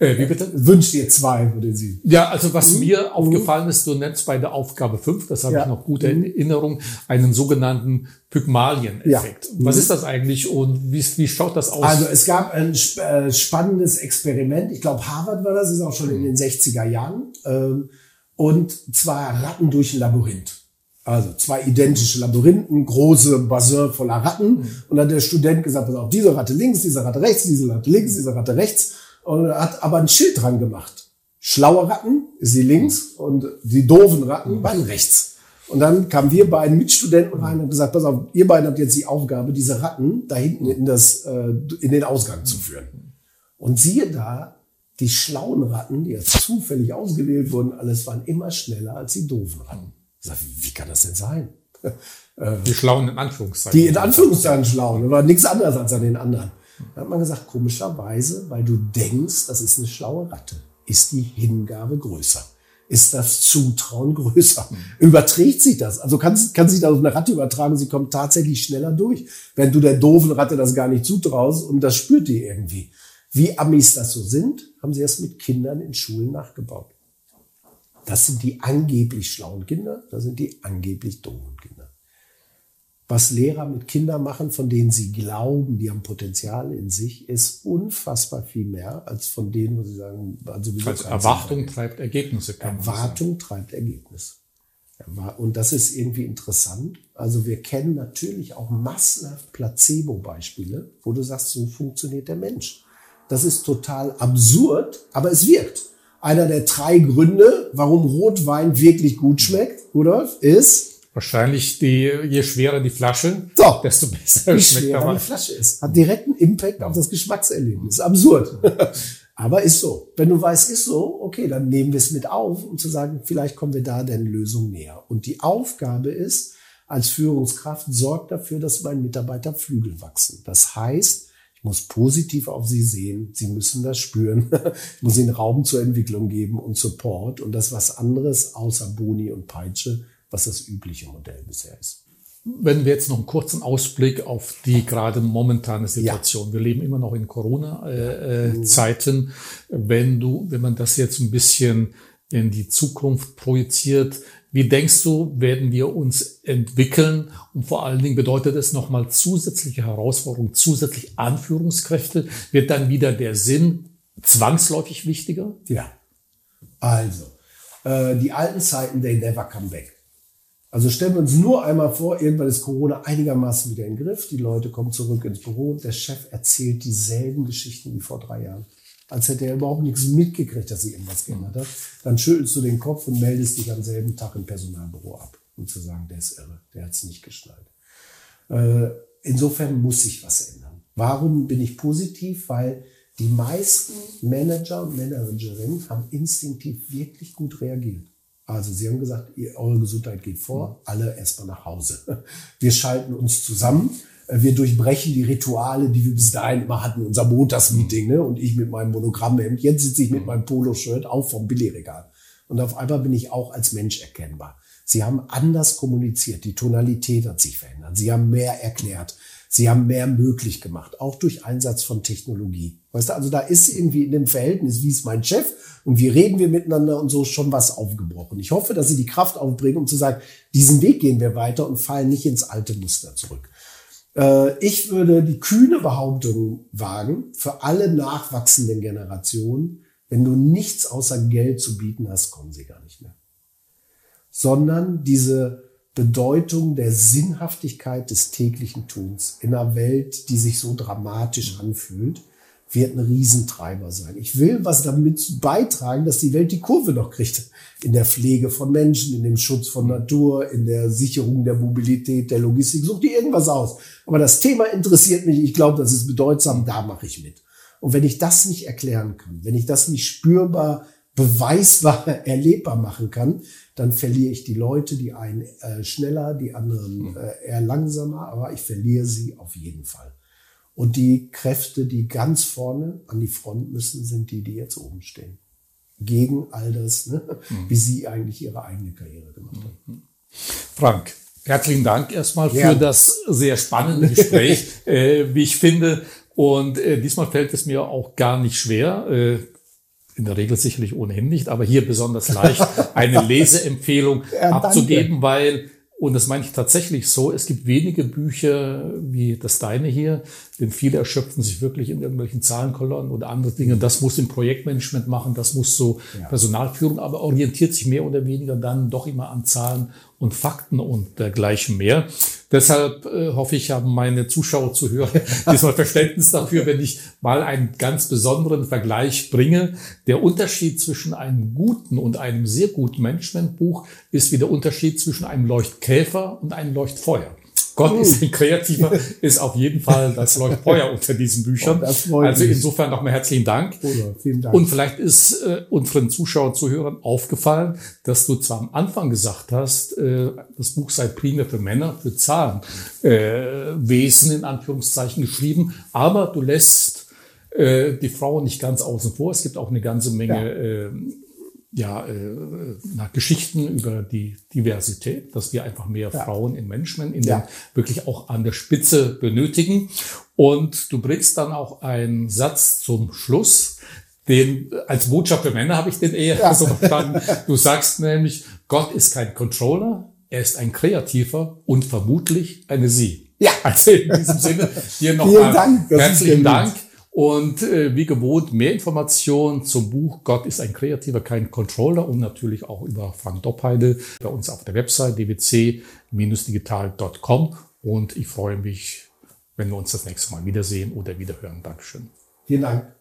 Äh, wie bitte? Wünscht ihr zwei, würde sie. Ja, also was mhm. mir aufgefallen ist, du nennst bei der Aufgabe 5, das habe ja. ich noch gut in mhm. Erinnerung, einen sogenannten Pygmalien-Effekt. Ja. Was mhm. ist das eigentlich und wie, wie schaut das aus? Also es gab ein äh, spannendes Experiment, ich glaube Harvard war das, ist auch schon in den 60er Jahren, ähm, und zwar Ratten durch ein Labyrinth. Also zwei identische Labyrinthen, große Bassin voller Ratten. Mhm. Und dann hat der Student gesagt, pass auf, diese Ratte links, diese Ratte rechts, diese Ratte links, diese Ratte rechts und hat aber ein Schild dran gemacht. Schlaue Ratten sie links und die doofen Ratten waren rechts. Und dann kamen wir beiden Mitstudenten rein und gesagt, pass auf, ihr beiden habt jetzt die Aufgabe, diese Ratten da hinten in, das, äh, in den Ausgang zu führen. Und siehe da, die schlauen Ratten, die jetzt zufällig ausgewählt wurden, alles waren immer schneller als die doofen Ratten. Ich sag, wie kann das denn sein? Die schlauen in Anführungszeichen. Die in Anführungszeichen schlauen, war nichts anderes als an den anderen. Da hat man gesagt, komischerweise, weil du denkst, das ist eine schlaue Ratte, ist die Hingabe größer. Ist das Zutrauen größer? Mhm. Überträgt sich das? Also kann, kann sich das auf eine Ratte übertragen, sie kommt tatsächlich schneller durch. Wenn du der doofen Ratte das gar nicht zutraust und das spürt die irgendwie. Wie Amis das so sind, haben sie das mit Kindern in Schulen nachgebaut. Das sind die angeblich schlauen Kinder, das sind die angeblich doofen Kinder was Lehrer mit Kindern machen, von denen sie glauben, die haben Potenzial in sich, ist unfassbar viel mehr als von denen, wo sie sagen, also, also Erwartung treibt Ergebnisse. Erwartung treibt Ergebnisse. Und das ist irgendwie interessant. Also wir kennen natürlich auch massenhaft Placebo-Beispiele, wo du sagst, so funktioniert der Mensch. Das ist total absurd, aber es wirkt. Einer der drei Gründe, warum Rotwein wirklich gut schmeckt, Rudolf, ist, Wahrscheinlich die, je schwerer die Flasche, so, desto besser je schmeckt schwerer die Flasche ist. Hat direkten Impact auf das Geschmackserlebnis. Absurd. Aber ist so. Wenn du weißt, ist so, okay, dann nehmen wir es mit auf, um zu sagen, vielleicht kommen wir da der Lösung näher. Und die Aufgabe ist, als Führungskraft, sorgt dafür, dass mein Mitarbeiter Flügel wachsen. Das heißt, ich muss positiv auf sie sehen. Sie müssen das spüren. ich muss ihnen Raum zur Entwicklung geben und Support. Und das was anderes außer Boni und Peitsche was das übliche Modell bisher ist. Wenn wir jetzt noch einen kurzen Ausblick auf die gerade momentane Situation. Ja. Wir leben immer noch in Corona-Zeiten. Äh, wenn du, wenn man das jetzt ein bisschen in die Zukunft projiziert, wie denkst du, werden wir uns entwickeln? Und vor allen Dingen bedeutet es nochmal zusätzliche Herausforderungen, zusätzlich Anführungskräfte. Wird dann wieder der Sinn zwangsläufig wichtiger? Ja. Also, äh, die alten Zeiten, they never come back. Also stellen wir uns nur einmal vor, irgendwann ist Corona einigermaßen wieder im Griff, die Leute kommen zurück ins Büro und der Chef erzählt dieselben Geschichten wie vor drei Jahren. Als hätte er überhaupt nichts mitgekriegt, dass sich irgendwas geändert hat. Dann schüttelst du den Kopf und meldest dich am selben Tag im Personalbüro ab, um zu sagen, der ist irre, der hat es nicht geschnallt. Äh, insofern muss sich was ändern. Warum bin ich positiv? Weil die meisten Manager und Managerinnen haben instinktiv wirklich gut reagiert. Also Sie haben gesagt, ihr, eure Gesundheit geht vor, alle erstmal nach Hause. Wir schalten uns zusammen, wir durchbrechen die Rituale, die wir bis dahin immer hatten, unser Montagsmeeting, ne? Und ich mit meinem Monogrammhemd, jetzt sitze ich mit meinem Poloshirt auch vom Billigregal. Und auf einmal bin ich auch als Mensch erkennbar. Sie haben anders kommuniziert, die Tonalität hat sich verändert, Sie haben mehr erklärt, Sie haben mehr möglich gemacht, auch durch Einsatz von Technologie. Weißt du, also da ist irgendwie in dem Verhältnis, wie ist mein Chef und wie reden wir miteinander und so schon was aufgebrochen. Ich hoffe, dass Sie die Kraft aufbringen, um zu sagen, diesen Weg gehen wir weiter und fallen nicht ins alte Muster zurück. Äh, ich würde die kühne Behauptung wagen, für alle nachwachsenden Generationen, wenn du nichts außer Geld zu bieten hast, kommen sie gar nicht mehr. Sondern diese Bedeutung der Sinnhaftigkeit des täglichen Tuns in einer Welt, die sich so dramatisch anfühlt, wird ein Riesentreiber sein. Ich will was damit beitragen, dass die Welt die Kurve noch kriegt. In der Pflege von Menschen, in dem Schutz von Natur, in der Sicherung der Mobilität, der Logistik. Such dir irgendwas aus. Aber das Thema interessiert mich. Ich glaube, das ist bedeutsam. Da mache ich mit. Und wenn ich das nicht erklären kann, wenn ich das nicht spürbar, beweisbar, erlebbar machen kann, dann verliere ich die Leute, die einen äh, schneller, die anderen hm. äh, eher langsamer, aber ich verliere sie auf jeden Fall. Und die Kräfte, die ganz vorne an die Front müssen, sind die, die jetzt oben stehen. Gegen all das, ne? mhm. wie Sie eigentlich Ihre eigene Karriere gemacht haben. Mhm. Frank, herzlichen Dank erstmal für das sehr spannende Gespräch, äh, wie ich finde. Und äh, diesmal fällt es mir auch gar nicht schwer, äh, in der Regel sicherlich ohnehin nicht, aber hier besonders leicht eine Leseempfehlung ja, abzugeben, weil und das meine ich tatsächlich so. Es gibt wenige Bücher wie das deine hier, denn viele erschöpfen sich wirklich in irgendwelchen Zahlenkolonnen oder andere Dinge. Das muss im Projektmanagement machen, das muss so ja. Personalführung, aber orientiert sich mehr oder weniger dann doch immer an Zahlen und Fakten und dergleichen mehr. Deshalb äh, hoffe ich, haben meine Zuschauer, Zuhörer diesmal Verständnis dafür, wenn ich mal einen ganz besonderen Vergleich bringe. Der Unterschied zwischen einem guten und einem sehr guten Managementbuch ist wie der Unterschied zwischen einem Leuchtkäfer und einem Leuchtfeuer. Gott ist ein Kreativer, ist auf jeden Fall das Leuchtfeuer unter diesen Büchern. Oh, also insofern nochmal herzlichen Dank. Oder, vielen Dank. Und vielleicht ist äh, unseren Zuschauern, Zuhörern aufgefallen, dass du zwar am Anfang gesagt hast, äh, das Buch sei primär für Männer, für Zahlenwesen äh, in Anführungszeichen geschrieben, aber du lässt äh, die Frauen nicht ganz außen vor. Es gibt auch eine ganze Menge ja. Ja, äh, nach Geschichten über die Diversität, dass wir einfach mehr ja. Frauen in Management, in ja. den wirklich auch an der Spitze benötigen. Und du bringst dann auch einen Satz zum Schluss, den als Botschaft für Männer habe ich den eher ja. so verstanden. Du sagst nämlich, Gott ist kein Controller, er ist ein Kreativer und vermutlich eine Sie. Ja. Also in diesem Sinne dir nochmal herzlichen Dank. Und äh, wie gewohnt, mehr Informationen zum Buch Gott ist ein Kreativer, kein Controller und natürlich auch über Frank Doppheide bei uns auf der Website dwc-digital.com. Und ich freue mich, wenn wir uns das nächste Mal wiedersehen oder wiederhören. Dankeschön. Vielen Dank.